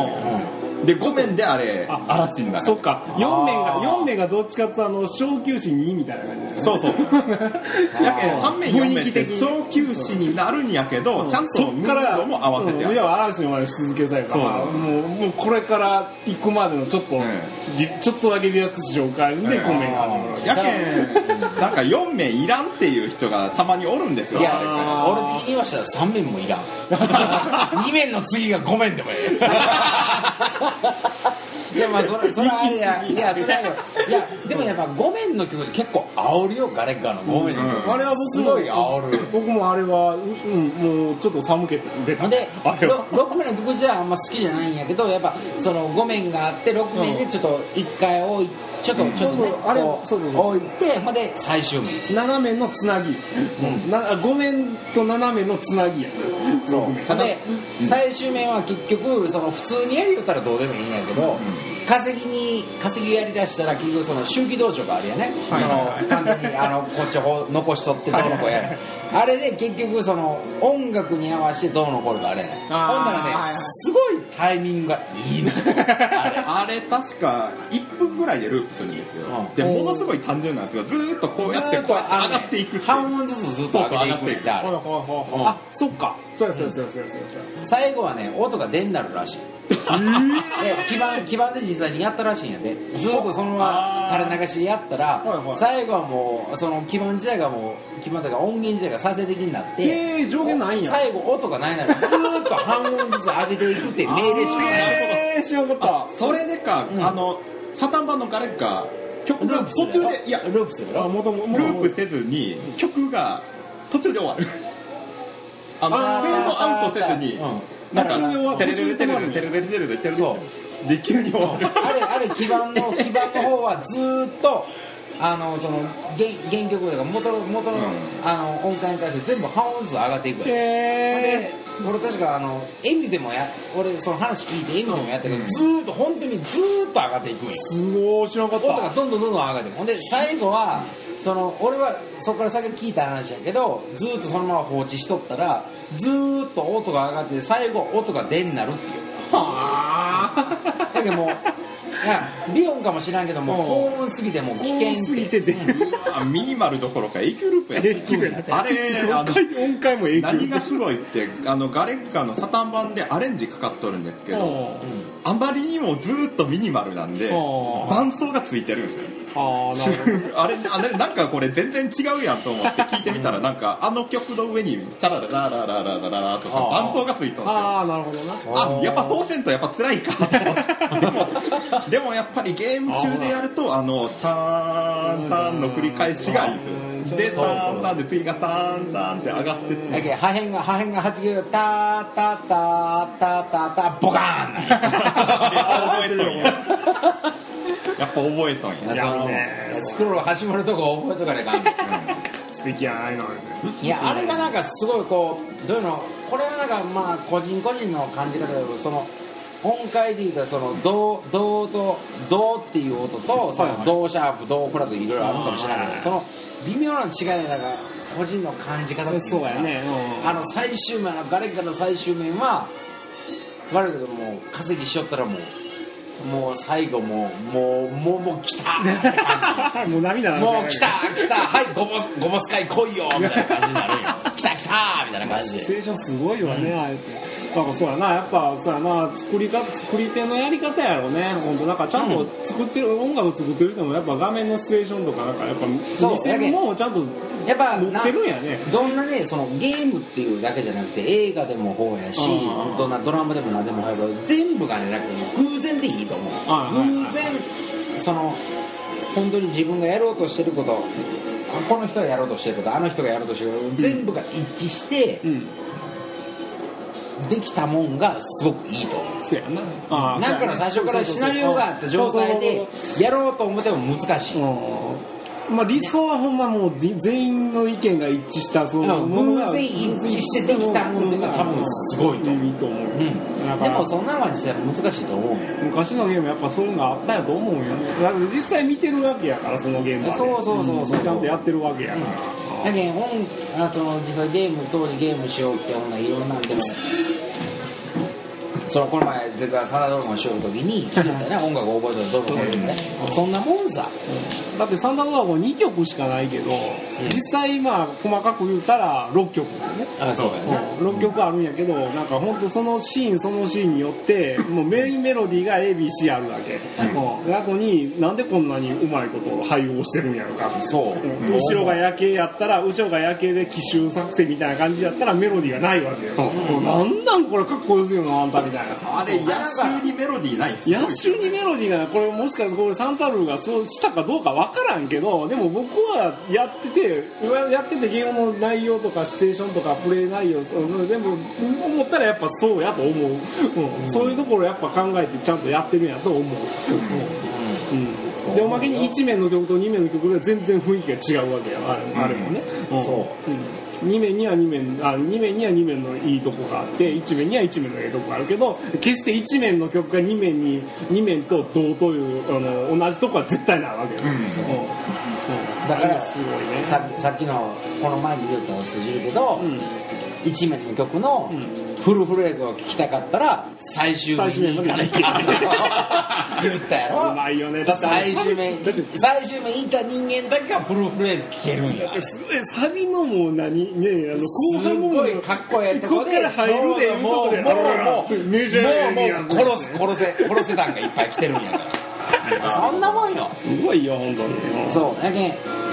Speaker 2: で5面であれ
Speaker 1: あ
Speaker 2: 嵐になる。
Speaker 1: そっか。4面が4面がどっちかっていうとあの小休止2みたいな感じ
Speaker 2: そうそう。やけん3面4面って
Speaker 1: 雰囲気的に。
Speaker 2: 早急止になるんやけどちゃんとムードも合わせて
Speaker 1: うん。いや嵐のまでし続けさえか
Speaker 2: そう。
Speaker 1: もうもうこれから行くまでのちょっと、
Speaker 2: ん。
Speaker 1: リちょっとだけリラックスしようか。で5面が
Speaker 2: やけんなんか4面いらんっていう人がたまにおるんですよ。
Speaker 3: いや俺的にはしたら3面もいらん。2面の次が5面でもええ いやまあそれそれはあれや。いやそれはよいやでもやっぱ5面の曲結構煽るよガレッカーの5面の曲、
Speaker 1: あれは僕も
Speaker 3: すごい煽る。
Speaker 1: 僕もあれは、うん、もうちょっと寒気出た。
Speaker 3: で
Speaker 1: あれは。
Speaker 3: 6面の曲自体はあんま好きじゃないんやけどやっぱその5面があって6面でちょっと1回置いちょっとちょっと
Speaker 1: あれ
Speaker 3: こ
Speaker 1: そうそうそう。
Speaker 3: 置いてほんで最終面。
Speaker 1: 斜めのつなぎ、な5面と斜めのつなぎや。
Speaker 3: そう。
Speaker 1: 6面
Speaker 3: ほんで最終面は結局その普通にやりよったらどうでもいいんやけど、稼ぎに稼ぎやりだしたら結局その周期道場があるやね、
Speaker 1: はいはいはい。
Speaker 3: その完全にあのこっちを残しとってどうのこうやる、あれで結局その音楽に合わせてどうのこうのがあれやねほんならね、
Speaker 1: はいはい。
Speaker 3: すごいタイミングがいいのあれ
Speaker 2: あれ確か1分ぐらいでループするんですよ、
Speaker 3: うん。
Speaker 2: でものすごい単純なんですよ。ずーっとこうやって
Speaker 3: ずーっ
Speaker 2: ことうやって上がっていく
Speaker 3: 半音ずつずっと上げていくんだあう。ん
Speaker 1: あそっか。そうやそうやそうやそうやそうやそうや。
Speaker 3: 最後はね音が出んなるらしい。で基盤基盤で実際にやったらしいんやでずっとそのまま垂れ流しでやったら、
Speaker 1: はいはい。
Speaker 3: 最後はもうその基盤自体がもう基盤というか音源自体が再生的になって
Speaker 1: へー上限ないんや。
Speaker 3: 最後音がないならずーっと半音ずつ上げていくっていう命令しかない
Speaker 1: えー、知らんかった。
Speaker 2: それでか、あのサタン版のガレッカ曲が途中でいや
Speaker 3: ループする
Speaker 1: あ
Speaker 3: よ
Speaker 1: もともも
Speaker 2: ループせずに曲が途中で終わる。あのフェードアウトせずに
Speaker 1: 途中で終わる。
Speaker 2: テレレレテレレテレレテレレテレレ
Speaker 3: そ
Speaker 2: で急に終わる
Speaker 3: あれあれ基盤の基盤の方はずーっとあのその原原曲とか元の元の,、
Speaker 2: うん。
Speaker 3: あの音階に対して全部半音ずつ上がっていく
Speaker 1: へ
Speaker 3: で俺確かあのエミでもや俺その話聞いてエミでもやったけど、ずーっと本当にずーっと上がっていくんよ。
Speaker 1: すごい知らんかった。
Speaker 3: 音がどんどんどんどん上がっていく。ほんで最後はその俺はそこから先聞いた話やけどずーっとそのまま放置しとったらずーっと音が上がって最後音が出んなるっていう。
Speaker 1: はあ。
Speaker 3: だけどもういやリオンかもしらんけども
Speaker 1: うん。
Speaker 3: 高音すぎてもう危険
Speaker 1: すぎてて。
Speaker 2: ミニマルどころか永久ループや
Speaker 1: 永久や
Speaker 2: あれあの
Speaker 1: 音階も
Speaker 2: 何がすごいってあのガレッカのサタン版でアレンジかかっとるんですけどあまりにもずーっとミニマルなんで
Speaker 1: うん。
Speaker 2: 伴奏がついてるんですよ
Speaker 1: ああなるほど。
Speaker 2: あれあれなんかこれ全然違うやんと思って聞いてみたらなんかあの曲の上にチャララララララララとか伴奏がついとるんですよ
Speaker 1: ああなるほどな。
Speaker 2: あやっぱそうせんとやっぱ辛いかと思って。で もでもやっぱりゲーム中でやるとあのターンターンの繰り返しがいい。でターンターンで次がターンターンって上がってって。
Speaker 3: だけど破片が破片がはじけるタータタタタタボカーン。
Speaker 2: 覚えとんや やっぱ覚えとんや
Speaker 1: や
Speaker 3: いやその
Speaker 1: ね
Speaker 3: スクロール始まるとこ覚えとかねあかん。ね
Speaker 1: 素敵やないの
Speaker 3: いやあれがなんかすごいこうどういうの？これはなんかまあ個人個人の感じ方だけどその音階で言うたらそのドドとドっていう音とそ
Speaker 1: はいはい。
Speaker 3: のドシャープドフラットいろいろあるかもしれないけ
Speaker 1: はい。
Speaker 3: どその微妙な違いでなんか個人の感じ方っていうか
Speaker 1: そうやね。うん。
Speaker 3: あの最終面あのガレッガの最終面は悪いけどもう稼ぎしよったらもうもう最後もうもうもうもう来たって感じ
Speaker 1: もう。涙
Speaker 3: もう来た！来た！はいゴボスゴボス会来いよ！みたいな感じになるんよ。来た来た！みたいな感じで。
Speaker 1: シチュエーションすごいわね、あえて。だからそうやなやっぱそうやな作りか作り手のやり方やろうね。本当なんかちゃんと作ってる、音楽作ってる人もやっぱ画面のシチュエーションとかなんかやっぱ
Speaker 3: そう
Speaker 1: 見せるもんをちゃんと
Speaker 3: やっぱ
Speaker 1: 持ってるんやね。
Speaker 3: どんなねそのゲームっていうだけじゃなくて映画でも方やし
Speaker 1: うん。
Speaker 3: どんなドラマでも何でも方やけど全部がねなんか偶然でいいと思う。偶然その本当に自分がやろうとしてることあこの人がやろうとしてることあの人がやろうとしてること全部が一致して
Speaker 1: うん
Speaker 3: できたもんがすごくいいと思う
Speaker 1: そうやな
Speaker 3: なんかの最初からシナリオがあった状態でやろうと思っても難しい。
Speaker 1: うんまあ理想はほんまもうじ全員の意見が一致したその
Speaker 3: うん。
Speaker 1: ものが
Speaker 3: 偶然一致してできたもんっていうのが多分すごいと
Speaker 1: と思う、
Speaker 3: うん。でもそんなんは実際難しいと思うよ。
Speaker 1: 昔のゲームやっぱそういうのがあったんやと思うよね。だから実際見てるわけやからそのゲームはね。
Speaker 3: そうそうそうそうん。
Speaker 1: ちゃんとやってるわけやから、
Speaker 3: だけどその実際ゲーム当時ゲームしようってほんないろんなんでもそのこの前ゼカサラドラゴンしようときに言ったよね。音楽覚えてるどうぞね。そんなもんさ。
Speaker 1: だってサンダードラゴン2曲しかないけど、実際まあ細かく言ったら6曲だよね。
Speaker 3: あそうやな
Speaker 1: 6曲あるんやけどなんか本当そのシーンそのシーンによってもうメインメロディーが ABC あるわけ、うん、で後になんでこんなにうまいことを配合してるんやろか。
Speaker 3: そう。
Speaker 1: うん。後ろが夜景やったら後ろが夜景で奇襲作戦みたいな感じやったらメロディーがないわけよ。うん。なんなんこれかっこよすぎるのあんたみたいな
Speaker 2: あれ野襲にメロディーないっす
Speaker 1: 野手にメロディーがないこれもしかしてこれサンタルーがそうしたかどうかわからんけどでも僕はやっててやっててゲームの内容とかシチュエーションとかプレイ内容そう全部思ったらやっぱそうやと思う、うん。そういうところやっぱ考えてちゃんとやってるんやと思う、うん。うん。でおまけに1面の曲と2面の曲で全然雰囲気が違うわけや。あれあれもね、ん。
Speaker 3: そう。
Speaker 1: うん、2面には2面あ2面には2面のいいとこがあって1面には1面のいいとこがあるけど決して1面の曲が2面に2面と同というあの同じとこは絶対ないわけよ、うん。う。ん。
Speaker 3: だから
Speaker 1: すごいね。
Speaker 3: さっきさっきのこの前に言ったの通じるけど、
Speaker 1: うん。
Speaker 3: 一面の曲の
Speaker 1: うん
Speaker 3: フルフレーズを聴きたかったら最終面に行かなきゃ言ったやろ。
Speaker 1: うまいよね。だって
Speaker 3: 最終面最終面いた人間だけがフルフレーズ聴けるんや。
Speaker 1: すごいサビのもう何？ねあの後
Speaker 3: す
Speaker 1: 半も
Speaker 3: ごいかっこええとこで
Speaker 1: こっから入るで
Speaker 3: もうもうもうもうもう殺す殺せ殺せ団がいっぱい来てるんやからそんなもんよ
Speaker 1: すごいよ本当に
Speaker 3: そうだけん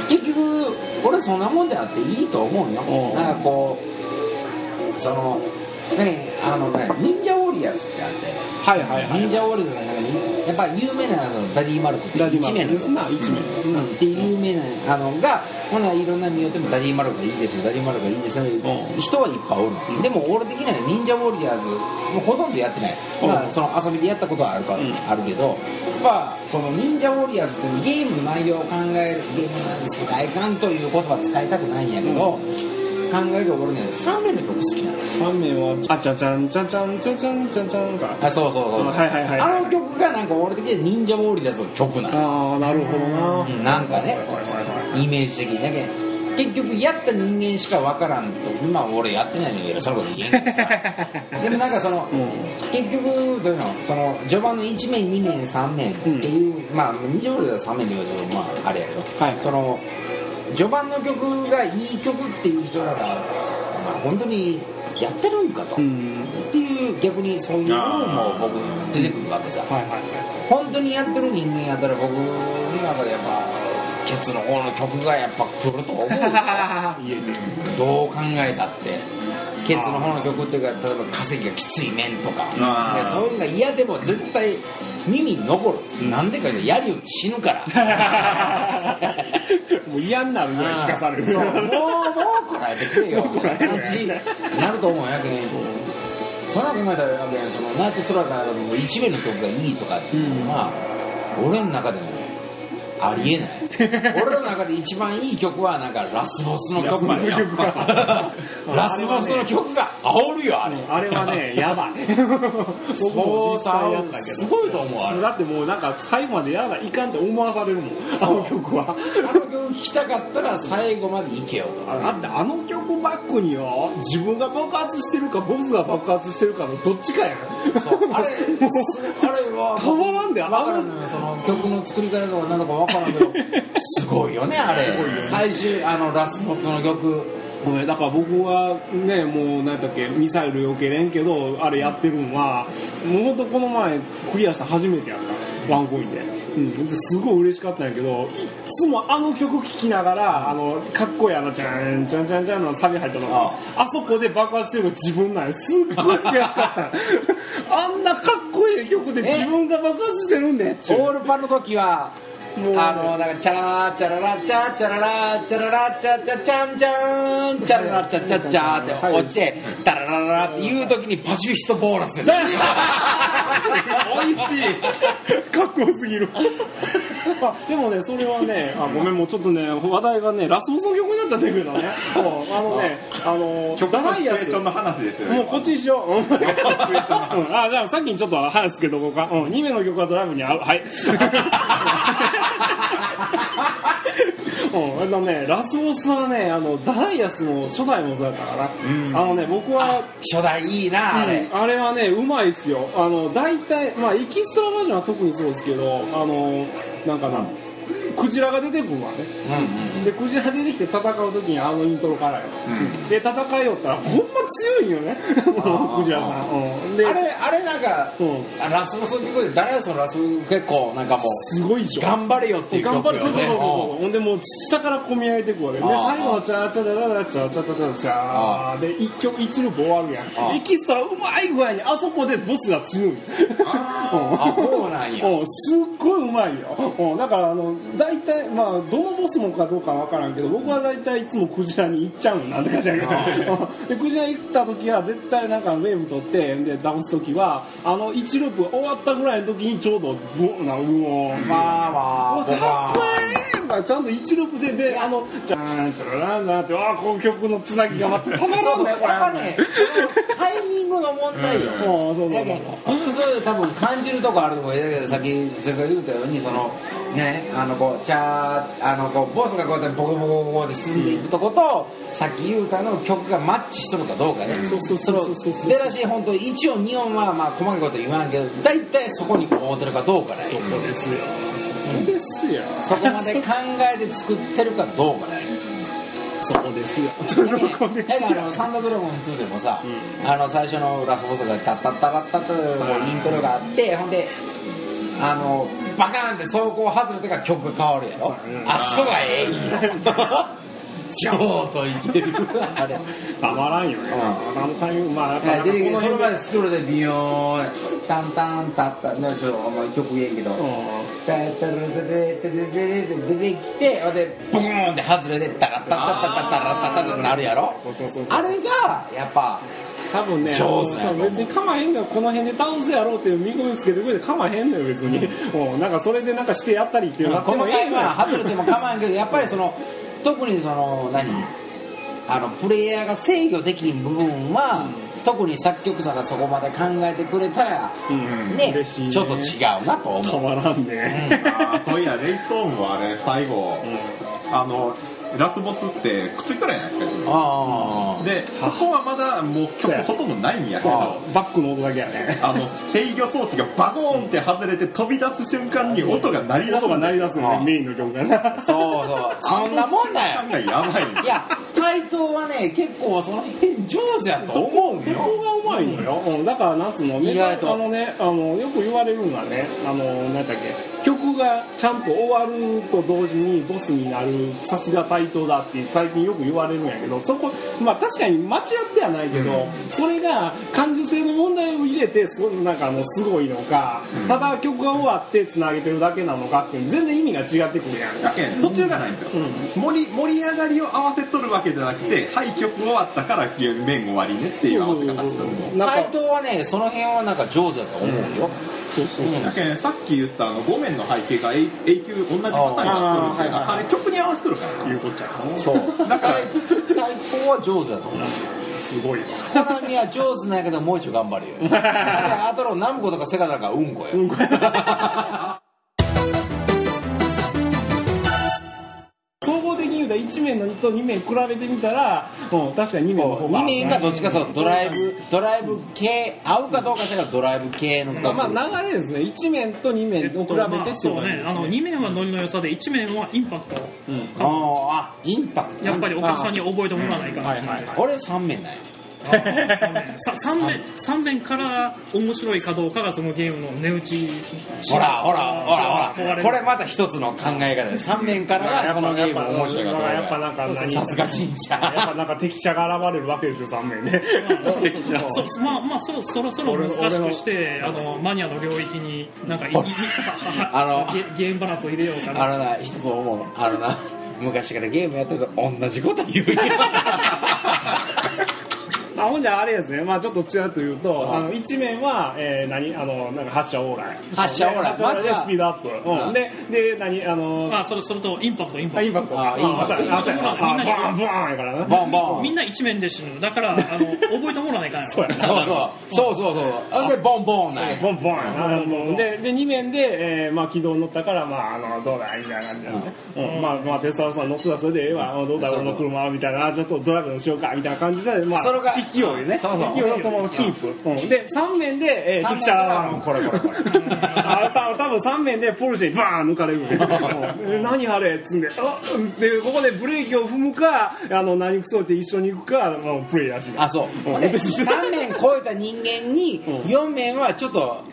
Speaker 3: 結局俺そんなもんであっていいと思うよ
Speaker 1: うん
Speaker 3: なんかこうそのねあのね忍者ウォリアーズってあって
Speaker 1: はいはいはい
Speaker 3: 忍者ウォリアーズの中にやっぱ有名なそのダディマルコって
Speaker 1: ダディマル
Speaker 3: 一面の
Speaker 1: ですな一面ですな。
Speaker 3: っていう有名なあのがほないろんな見よってもダディマルコがいいですよダディマルコがいいですよ、
Speaker 1: うん。
Speaker 3: 人はいっぱいおる、でも俺的には忍者ウォリアーズもうほとんどやってない、
Speaker 1: うん。
Speaker 3: まあ、その遊びでやったことはあるか、
Speaker 1: ん。
Speaker 3: あるけどまあその忍者ウォリアーズってゲームの内容を考えるゲームの世界観という言葉使いたくないんやけど、考えると俺ね3面の曲好きなの
Speaker 1: 3面はあちゃちゃんちゃちゃんちゃちゃんちゃちゃんか
Speaker 3: あそうそうそう、
Speaker 1: はいはいはい
Speaker 3: あの曲がなんか俺的には忍者ウォリアーズの曲なの。
Speaker 1: ああなるほどな。
Speaker 3: うんなんかね。イメージ的に。だけど結局やった人間しか分からんとまあ俺やってないのにそのこと言えんけどさ。でもなんかその、結局どういうのその序盤の1面2面3面っていう、まあ二条では3面で言うとまああれやけど、
Speaker 1: はい。
Speaker 3: その序盤の曲がいい曲っていう人らが、まあ、本当にやってるんかと、っ
Speaker 1: うん。
Speaker 3: ていう逆にそういうのも僕出てくるわけさ、
Speaker 1: はいはいは
Speaker 3: 本当にやってる人間やったら僕の中でやっぱケツの方の曲がやっぱ来ると思う。どう考えたって。ケツの方の曲っていうか例えば稼ぎがきつい面とか。そういうのが嫌でも絶対耳に残る、なんでか言うとやりよって死ぬから。
Speaker 1: もう嫌になるぐらい聞かされる。
Speaker 3: そう。もうもうこらえてくれよ。
Speaker 1: こらえ
Speaker 3: なると思うやけんそんな考えたらやけんそのナイトスラガーの一面の曲がいいとかっていうのは、俺の中でもありえない。俺の中で一番いい曲はなんかラスボスの曲なん
Speaker 1: ラスボスの曲か。
Speaker 3: ラスボスの曲が煽るよあれ。
Speaker 1: あれはねやばい僕も実際やったけ
Speaker 3: す
Speaker 1: ど
Speaker 3: ごいと思うあれ。
Speaker 1: だってもうなんか最後までやらないかんって思わされるもんあの曲は
Speaker 3: あの曲聴きたかったら最後まで行けよと
Speaker 1: だってあの曲バックによ自分が爆発してるかボスが爆発してるかのどっちかやん。
Speaker 3: そうあれ すあれは。
Speaker 1: たまらんであ
Speaker 3: 分からんのよその曲の作り方とか何だか分からんけどすごいよねあれ。最終あのラスボスの曲。
Speaker 1: ごめんだから僕はねもう何だっけミサイル避けれんけどあれやってるんはもうほんとこの前クリアした初めてやった。ワンコインで、うん、ですごい嬉しかったんやけどいっつもあの曲聴きながらあのかっこいいあのチャンチャンチャンチャンのサビ入ったの。があ。そこで爆発してるの自分なんや。すっごい悔しかった。あんなかっこいい曲で自分が爆発してるんで
Speaker 3: オールパの時はあのなんかチャーチャララチャーチャララチャララチャチャチャンチャンチャララチャチャチャって落ちてダララララっていう時にパシフィストボーナス。で
Speaker 2: 美味しい。
Speaker 1: かっこよすぎるあでもねそれはね あごめんもうちょっっとね話題がねラスボスの曲になっちゃってるけどね もうあのねあの
Speaker 2: 曲の
Speaker 1: ダイヤス
Speaker 2: シチュエーションの話ですよね
Speaker 1: もうこっちにしよう。あ、じゃあさっきにちょっと話つけとこうか。うん、2名の曲はドライブに合う。はい。うん、あのね、ラスボスはね、あの、ダイヤスの初代もそうだったから、あのね、僕は、
Speaker 3: 初代いいなあれ、
Speaker 1: うんあれ。はねうまいですよ。あの大体まあエキストラバージョンは特にそうですけどあのなんかな、クジラが出てくるわね。でクジラ出てきて戦う時にあのイントロからよ、で戦いよったらほんま強いんよね。クジラさん、うん、で
Speaker 3: あれあれなんか、
Speaker 1: うん。
Speaker 3: あラスボスの曲で誰やそのラスボス結構なんかもう
Speaker 1: すごいでしょ。
Speaker 3: 頑張れよっていう曲よね。
Speaker 1: 頑張るそうそうそうそう。ほんでもう下から込み上げていくわけ。で
Speaker 3: ああ
Speaker 1: 最後のチャーチャラララチャーチャチャチャチャー。で一曲一ループ終わるや
Speaker 3: ああ
Speaker 1: んエキストラうまい具合にあそこでボスが死ぬん
Speaker 3: あそうなんや。
Speaker 1: うん。すっごいうまいよ、うん、だからあの大体まあどのボスもかどうかわからんけど僕は大体いつもクジラに行っちゃうんなんて感じやけど。うん でクジラ行った時は絶対なんかウェーブ取ってで倒す時はあの1ループ終わったぐらいの時にちょうどブオンなうおー。
Speaker 3: まあまあ僕
Speaker 1: かっこ
Speaker 3: はい
Speaker 1: いまあちゃんと1ループでであのじゃーんチャラランランってああこの曲のつなぎがまたたまら
Speaker 3: そう
Speaker 1: んね
Speaker 3: やっぱねタイミングの問題よ、
Speaker 1: うんそうそうそう。
Speaker 3: だけど普通多分感じるとこあると思うだけどさっき言ったようにそのねあのこうチャーあのこうボスがこうやってボコボコボコって進んでいくとこと、さっき言うたの曲がマッチしとるかどうかね、
Speaker 1: そうそうそうそうそうそう。
Speaker 3: 出だし本当1音2音はまあ細かいこと言わんけど大体そこに合うてるかどうかね。
Speaker 1: そこですよ。そこですよ
Speaker 3: そこまで考えて作ってるかどうかね。
Speaker 1: そこですよ。そこです
Speaker 3: だからあのサンダードラゴン2でもさ、あの最初のラスボスがタッタッタラッタッタッイントロがあってほんであのバカーンって走行外れてから曲が変わるやろ、
Speaker 1: うん。
Speaker 3: あそこがええそうといける。あれ
Speaker 1: たまらんよ。ね、あのタイミングまあやっぱなんか
Speaker 3: 出てきて
Speaker 1: この辺で。
Speaker 3: それまでスクロールでビヨーンタンタンタッタねちょっとあんまり曲言えんけど、
Speaker 1: う
Speaker 3: タッタルテテテテテテ出てきてほんでボーンって外れてタラッタッタッタッタッタラッタッタッなるやろ
Speaker 1: そうそうそうそう
Speaker 3: あれがやっぱ
Speaker 1: 多分ね
Speaker 3: 上手なやと思う。
Speaker 1: 別にかまへんのよ。この辺で倒すやろうっていう見込みつけてくれてかまへんのよ別に、うん、なんかそれでなんかしてやったりっていうの
Speaker 3: この回は外れても構わんけどやっぱりその特にその何？あのプレイヤーが制御できん部分は、特に作曲者がそこまで考えてくれたら、
Speaker 1: うん。
Speaker 3: ね
Speaker 1: 嬉しいね。
Speaker 3: ちょっと違うなと思う。
Speaker 1: たまらんね、
Speaker 2: あーそういやレイストーンはあれ最後、あのラスボスってくっついとるやないですか自分
Speaker 3: ああ。
Speaker 2: でそこはまだもう曲ほとんどないんやけど。
Speaker 1: バックの音だけやね。
Speaker 2: あの制御装置がバゴーンって外れて飛び出す瞬間に音が鳴り出す。
Speaker 1: 音が鳴り出すねメインの曲がね。
Speaker 3: そうそう。そんなもんだよ。
Speaker 2: がやばい
Speaker 3: いや対等はね結構その辺上手やと思うんよ。
Speaker 1: そこがうまいのよ、うん、だからなんつうの
Speaker 3: 意外と。
Speaker 1: あのねあのよく言われるのはねあのなんだっけ曲がちゃんと終わると同時にボスになるさすが対等だって最近よく言われるんやけどそこまあ確かに間違ってはないけど、それが感受性の問題を入れてそなんかあのすごいのか、ただ曲が終わってつなげてるだけなのかっていう全然意味が違ってくるやん。
Speaker 2: だけん途中がないんですよ、盛り盛り上がりを合わせとるわけじゃなくてはい曲終わったから面終わりねっていう合わせ方してるの
Speaker 3: 対等はねその辺はなんか上手だと思うよ、
Speaker 1: そうそうそう。
Speaker 2: だけんさっき言ったあの5面の背景が永永久同じパターンになっとるみたい
Speaker 1: あーはいはい
Speaker 2: なあれ曲に合わせとるから
Speaker 1: いうこっちゃ。
Speaker 3: そう。
Speaker 2: だから
Speaker 3: 対等は上手だと思う。
Speaker 1: すごいわ
Speaker 3: コナミは上手なんやけどもう一度頑張るよ。で あとのナムコとかセガなんかうんこよ、
Speaker 1: 総合的に言うとた1面のと2面比べてみたら、うん、確かに2面の方が。
Speaker 3: 2面がどっちかとドライブドライブ系合うかどうかしらドライブ系の曲
Speaker 1: まあ、まあ流れですね。1面と2面を比べてっていう
Speaker 5: まあ
Speaker 1: 感じ
Speaker 5: そうね。あの2面はノリの良さで1面はインパクト。
Speaker 3: あーあインパクト。
Speaker 5: やっぱりお客さんに覚えてもらわないかな
Speaker 1: はいはいはい。
Speaker 3: 俺3面だよ
Speaker 5: 3面三面から面白いかどうかがそのゲームの値打ち
Speaker 3: ほらほらほらほら。これまた一つの考え方です。3面からがそのゲームの面白いかどうか。
Speaker 1: やっぱなんか何
Speaker 3: さすがしんちゃん
Speaker 1: やっぱなんか敵者が現れるわけですよ3面で。
Speaker 5: まあまあそそろそろ難しくしてあのマニアの領域になんか
Speaker 3: あの
Speaker 5: ゲゲームバランスを入れようか
Speaker 3: あ
Speaker 5: な
Speaker 3: のな一つ思うあのな昔からゲームやってると同じこと言うよ
Speaker 1: あほんじゃあれですね、まあちょっと違うというと、あの一面は、えー、何あのなんか発射往来
Speaker 3: 発射往来
Speaker 1: 発射往来で
Speaker 3: まずは。
Speaker 1: スピードアップ、うん。
Speaker 3: うん。
Speaker 1: でで何あの
Speaker 5: あそれそれとインパクトインパクト。
Speaker 1: あインパクト。
Speaker 3: あインパクト。
Speaker 1: あそうやあそうやあ
Speaker 5: みんな
Speaker 1: バンバンやからな。
Speaker 3: ボンボン。
Speaker 5: みんな一面で死ぬ。だからあの覚えてもらわないかんやろ。
Speaker 1: そうや
Speaker 3: そうそうそうそう。でボンボンなんや。
Speaker 1: ボンボンでで2面で、えーまあ、軌道に乗ったから、まあ、あのどうだみたいな感じで、うん。まあまあテスタロさん乗ってたらそれでええわ。あどうだ俺の車はみたいな。あちょっとドライブしようかみたいな感じで、まあ、
Speaker 3: それが
Speaker 1: 勢いね。
Speaker 3: そうそう。
Speaker 1: 勢いをそのままキープ、うん、で3面で、えー、
Speaker 3: 三
Speaker 1: 敵者。
Speaker 3: 面から
Speaker 1: が
Speaker 3: これこれ。これ
Speaker 1: あた多分3面でポルシェにバーン抜かれる 何あれ？っつんであでここでブレーキを踏むかあの何くそって一緒に行くか、まあ、プレイらしい。
Speaker 3: あそう。ほんで3面超えた人間に4面はちょっと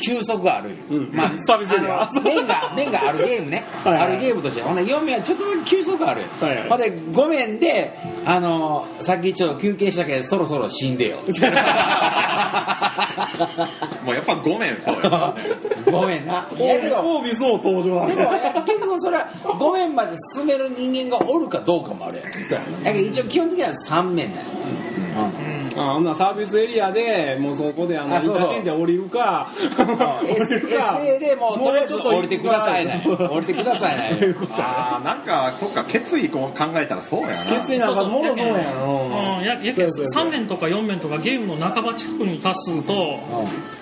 Speaker 3: 休息がある、
Speaker 1: うん。
Speaker 3: まあ、
Speaker 1: サービスエリア
Speaker 3: 面が面があるゲームね。
Speaker 1: はいはい。
Speaker 3: あるゲームとして。ほんで4面はちょっとだけ休息がある、
Speaker 1: はいはい。
Speaker 3: ほんで5面であのさっきちょっと休憩したけどそろそろ死んでよ。
Speaker 2: もうやっぱ5面そうよ。
Speaker 3: 5面な。やけど
Speaker 1: オービスの登場なんで
Speaker 3: でも結局それは5面まで進める人間がおるかどうかもあるやん。だけど一応基本的には3面だよ、うん
Speaker 1: あほんならサービスエリアでもうそこであの
Speaker 3: あそう。
Speaker 1: インターチェンジで降りるか
Speaker 3: SA でもうとりあえず降りてくださいね。降りてくださいね。
Speaker 2: ああなんかそっか決意こう考えたらそうやな。
Speaker 1: 決意なんかもろそうや
Speaker 5: うん。
Speaker 1: ん
Speaker 5: ややけ
Speaker 1: そうそうそう。
Speaker 5: 3面とか4面とかゲームの半ば近くに達すると、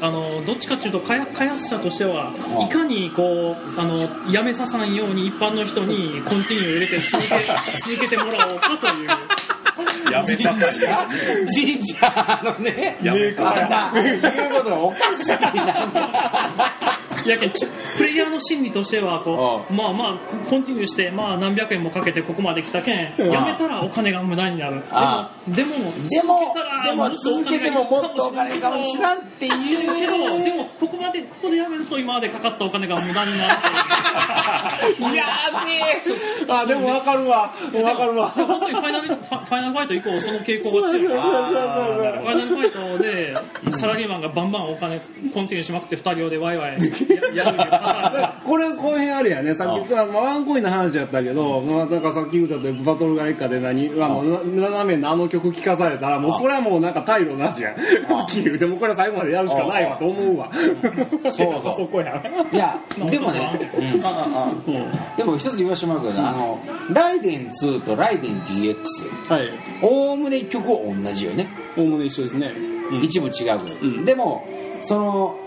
Speaker 5: あのどっちかっていうと開開発者としては
Speaker 3: うん。
Speaker 5: いかにこうあのやめささんように一般の人にコンティニュー入れて続け続けてもらおうかという
Speaker 2: やめたか
Speaker 3: 神社のね。
Speaker 2: やめた
Speaker 3: 言うことがおかしいない
Speaker 5: やけんちプレイヤーの心理としてはこうまあまあココンティニューしてまあ何百円もかけてここまで来たけんやめたらお金が無駄になる。
Speaker 3: あ
Speaker 5: でも
Speaker 3: でもでも続けてももっとお金かもしらんってい
Speaker 5: けど
Speaker 3: う。
Speaker 5: でもここまでここでやめると今までかかったお金が無駄になるとい
Speaker 1: やーあでもわかるわ。わかるわ。
Speaker 5: 本当にファイナルファイナルファイト以降その傾向が強い。ファイナルファイトでサラリーマンがバンバンお金コンティニューしまくって二人用でワイワイ
Speaker 1: これこの辺あるやね。さっきじゃあまあワンコインの話やったけど、まあ、なんかさっき言ったとバトルガイカで何あのな斜めのあの曲聴かされたらもうそれはもうなんか退路なしや。ん切るでもこれは最後までやるしかないわと思うわ。
Speaker 3: そうそう
Speaker 1: そこや
Speaker 3: いやでもね、うん。でも一つ言わせてもらうけど、あのライデン2とライデン DX
Speaker 1: はい。
Speaker 3: おおむね曲は同じよね、
Speaker 1: おおむね一緒ですね。
Speaker 3: 一部違うでもその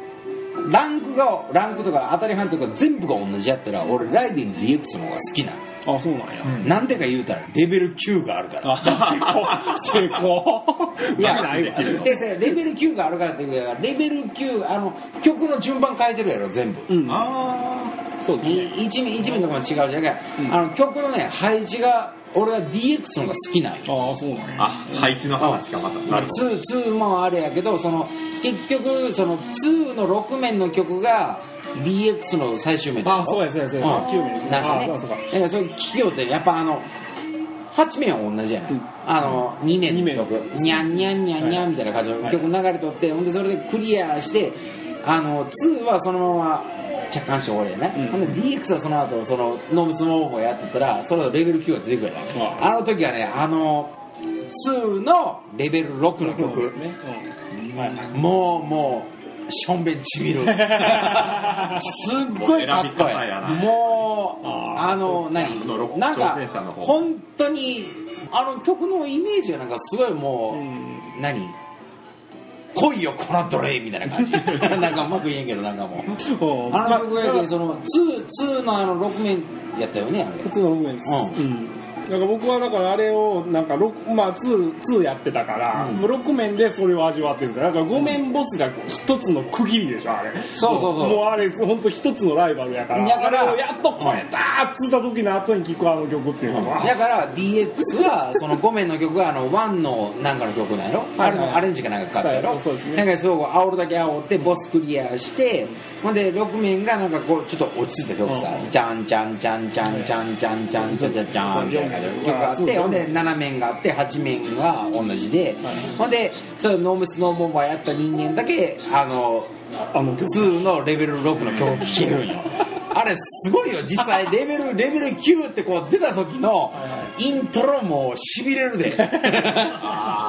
Speaker 3: ランクがランクとか当たり判とか全部が同じやったら俺ライデン DX の方が好きなの。
Speaker 1: あそうなんや、
Speaker 3: なんでか言うたらレベル9があるから。
Speaker 1: あ成功成功
Speaker 3: いやでさレベル9があるからっていうかレベル9あの曲の順番変えてるやろ全部。
Speaker 1: うん。
Speaker 2: あ
Speaker 1: そうですね。
Speaker 3: い一面一面とかも違うじゃん、
Speaker 1: ん。
Speaker 3: あの曲のね配置が俺は DX の方が好きなんよ。
Speaker 1: ああそうなんや。
Speaker 2: ああ配置の話かまた。なるほど。
Speaker 3: 2, 2もあれやけどその結局その2の6面の曲が DX の最終面だろ
Speaker 1: あそうやそうやそうや
Speaker 3: ん。
Speaker 1: 9面ですね。
Speaker 3: なんかね。
Speaker 1: あそうかそうか。
Speaker 3: そう聞きよってやっぱあの8面は同じやない、
Speaker 1: うん。
Speaker 3: あの2面
Speaker 1: 二面
Speaker 3: の曲。ニャンニャンニャンニャンみたいな感じの曲流れとって、ほんでそれでクリアしてあの2はそのまま着艦して終わりやね、
Speaker 1: うん。
Speaker 3: ほんで DX はその後そのノームスモーフをやってたらそれレベル9が出てくるやん
Speaker 1: あ
Speaker 3: あの時はねあの2のレベル6の曲、
Speaker 1: ねうん。
Speaker 3: もうもうしょんべんちびる。すっごいかっこい
Speaker 2: い。
Speaker 3: もう
Speaker 1: あ
Speaker 3: の何？なんか本当にあの曲のイメージがなんかすごいもう、
Speaker 1: うん
Speaker 3: 何来いよこの奴隷みたいな感じ。なんかうまく言えんけどなんかもう。
Speaker 1: う。ん
Speaker 3: あの曲やけ
Speaker 1: まあ
Speaker 3: んその 2, 2のあの6面やったよねあれ。
Speaker 1: 普通の6面です。
Speaker 3: う
Speaker 1: うんだから僕はだからあれをなんか6まあ 2, 2やってたから、もう6面でそれを味わってるんですよ。だから5面ボスが一つの区切りでしょあれ。
Speaker 3: そうそうそう。
Speaker 1: もうあれ本当一つのライバルやから。
Speaker 3: だから
Speaker 1: やっと超えたっつった時の後に聴くあの曲っていうのは、
Speaker 3: だから DX はその5面の曲があの1のなんかの曲なんやろ？
Speaker 1: はい
Speaker 3: あれのアレンジかなんかかかったやろ？
Speaker 1: そうですね
Speaker 3: なんかそう煽るだけ煽ってボスクリアしてほんで6面がなんかこうちょっと落ち着いた曲さ
Speaker 1: う。ん
Speaker 3: じゃんじゃんじゃんじゃんじゃんじゃんじゃんじゃんじゃんじゃんみたい曲があってほんで7面があって8面が同じで。ほんでそうノームスノーボンバーやった人間だけあの
Speaker 1: あの曲
Speaker 3: 2のレベル6の曲聴けるんよ。あれすごいよ。実際レベルレベル9ってこう出た時のイントロもしびれるで。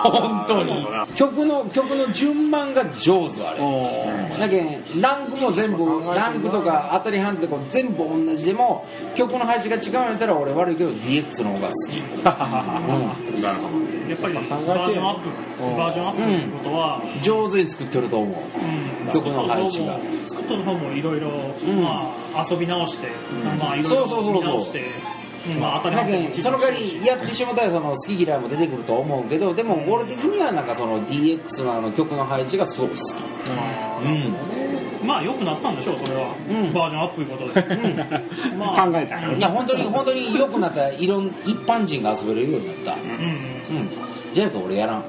Speaker 3: 本当に。曲の曲の順番が上手あれ。
Speaker 1: うん
Speaker 3: だけんランクも全部ランクとか当たり判定とか全部同じでも曲の配置が違うんやったら俺悪いけど DX の方が好き、うん。
Speaker 2: なるほど。
Speaker 5: やっぱりバージョンアップ
Speaker 1: うん。
Speaker 5: バージョンアップということは、
Speaker 3: 上手に作ってると思う。
Speaker 5: うん。
Speaker 3: 曲の配置が。
Speaker 5: 作っとる方もいろいろ
Speaker 3: ん。
Speaker 5: まあ遊び直して、まあいろい
Speaker 3: そうそうそうそう。
Speaker 5: ろ見直してうん。まあ当たり
Speaker 3: だ
Speaker 5: 前
Speaker 3: その代わりやってしまったらその好き嫌いも出てくると思うけどでも俺的にはなんかその DX のあの曲の配置がすごく好き。うん。
Speaker 5: まあ良くなったんでしょうそれは、
Speaker 3: うん。
Speaker 5: バージョンアップいうことで、まあ
Speaker 1: 考えた
Speaker 3: いや本当に本当に良くなったらいろん一般人が遊べるようになった。
Speaker 5: うん。
Speaker 3: うん。じゃないと俺やらん。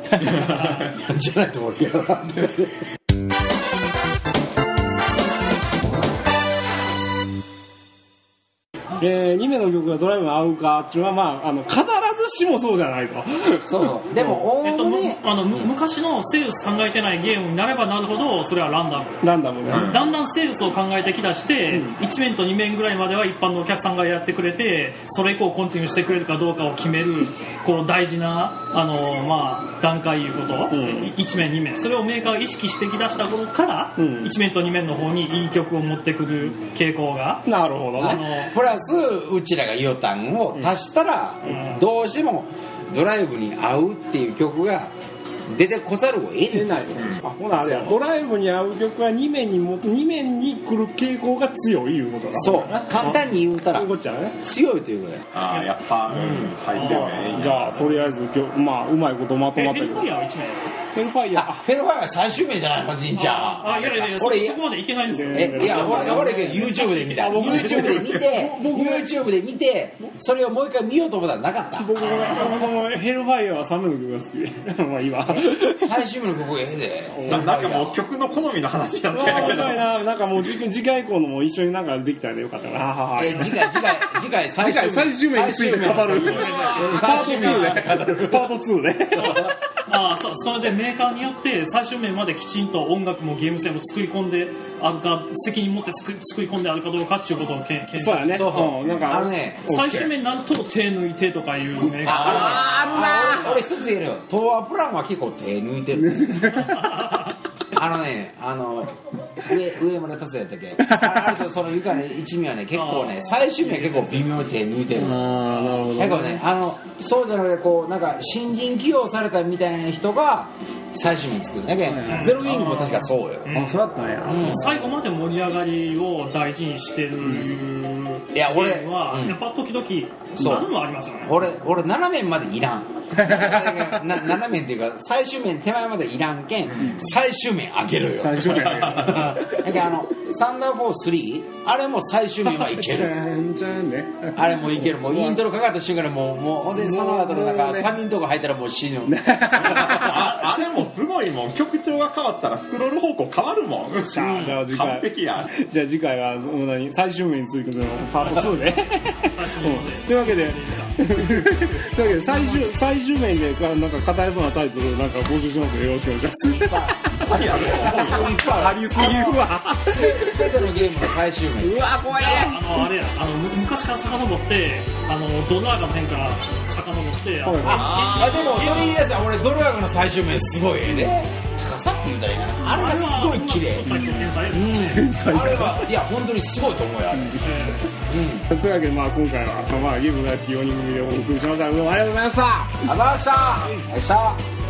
Speaker 3: じゃないと俺やらん
Speaker 1: えー、2名の曲がドライブに合うかっていうのはまああの必ずしもそうじゃないと。
Speaker 3: そう。そう。でもお
Speaker 5: えっと、むあのむ昔のセールス考えてないゲームになればなるほどそれはランダム。
Speaker 1: ランダムね、
Speaker 2: うん。
Speaker 5: だんだんセールスを考えてきだして、1面と2面ぐらいまでは一般のお客さんがやってくれてそれ以降コンティニューしてくれるかどうかを決めるこう大事なあの、まあ、段階いうこと、
Speaker 1: ん。
Speaker 5: 1面2面。それをメーカーが意識してきだした頃から、
Speaker 1: うん。
Speaker 5: 1面と2面の方にいい曲を持ってくる傾向が。
Speaker 1: なるほど
Speaker 5: あ
Speaker 1: ね
Speaker 5: の
Speaker 3: プラスうちらがイオタンを足したら、
Speaker 5: うん。
Speaker 3: どうしてもドライブに合うっていう曲が出てこざるを得
Speaker 1: 出
Speaker 3: ない。
Speaker 1: ないあほなあれや。ドライブに合う曲は2面にも二面に来る傾向が強いいうことだ
Speaker 3: そう。簡単に言うたら。強いということや。
Speaker 2: ああやっぱ、うん、最終面
Speaker 1: じゃあとりあえず今日まあうまいことまと
Speaker 5: え
Speaker 1: まったけど
Speaker 5: ヘルファイヤーは1面
Speaker 1: ヘルファイヤー
Speaker 3: あフェルファイア最終面じゃないのじんちゃん。
Speaker 5: あいやいやいやそ
Speaker 3: 俺
Speaker 5: そこまでいけないんですよ。
Speaker 3: えいや俺俺 YouTube で見た。YouTube で見て YouTube で見てそれをもう一回見ようと思ったらなかった。
Speaker 1: 僕も僕もヘルファイヤーは3面の曲が好きまあいいわ
Speaker 3: 最終面の曲ええで。
Speaker 2: ななんかもう曲の好みの話になっちゃ
Speaker 1: 面
Speaker 2: うけど
Speaker 1: 白いな。なんかもう次次回以降のも一緒になんかできたらよかったな。
Speaker 3: え次回次回次回最
Speaker 1: 次回最終面について語る。パート
Speaker 3: 最終面
Speaker 1: 2でパート2で
Speaker 5: ああそそれでメーカーによって最終面まできちんと音楽もゲーム性も作り込んであるか責任持って作り作り込んであるかどうかっていうことをけん検証
Speaker 1: そうやね。
Speaker 3: そう
Speaker 1: う。んなんか
Speaker 3: あのね
Speaker 5: 最終面になると手抜いてとかいうメーカー。
Speaker 3: ああ俺俺一つ言えるよ。東亜プランは結構手抜いてる あのねあの上上村達也やったっけ？あとその床ね一味はね結構ね最終面は結構微妙に手抜いてる
Speaker 1: ああなるほ
Speaker 3: 結構ねあのそうじゃなくてこうなんか新人起用されたみたいな人が最終面作る。だけどゼロウィングも確かそうよ。
Speaker 1: あそうやったんや。
Speaker 5: 最後まで盛り上がりを大事にしてる
Speaker 3: いや俺
Speaker 5: は
Speaker 3: うん。
Speaker 5: やっぱ時々
Speaker 3: そう。
Speaker 5: 何もありますよね。
Speaker 3: 俺俺斜面までいらん。な斜面っていうか最終面手前までいらんけん最終面上げるよ。
Speaker 1: 最終面
Speaker 3: だけどあのサンダーフォー3あれも最終面はいける。あれもいける。もうイントロかかった瞬間にもうもうほんでその後のなんか
Speaker 1: もうね
Speaker 3: 3人とこ入ったらもう死ぬ。
Speaker 2: あ あれもすごいもん。曲調が変わったらスクロール方向変わるもん。
Speaker 1: じゃあ次回。
Speaker 2: 完璧や。
Speaker 1: じゃあ次回はもう何最終面についてのパート2で
Speaker 5: 最終面
Speaker 1: というわけでというわけで最終最終面でなんか語れそうなタイトルなんか募集しますのでよろしくお願いします。
Speaker 2: いや
Speaker 1: ありすぎるわ。
Speaker 3: すべてのゲームの最終面。
Speaker 1: うわ怖い。
Speaker 5: あのあれやあのむ昔から遡ってあのドラーガの辺から遡ってあの
Speaker 3: ああでもそれ言い出したら俺ドルアグの最終面すごいええで高さって言うたらいいかなあれがすごい綺麗
Speaker 5: 天才ですね、
Speaker 3: あれはいや本当にすごいと思うよあれうん。
Speaker 1: というわけでまあ今回はまあゲーム大好き4人組でお送りしましたどうもありがとうございました
Speaker 3: ありがとうございましたよっしゃ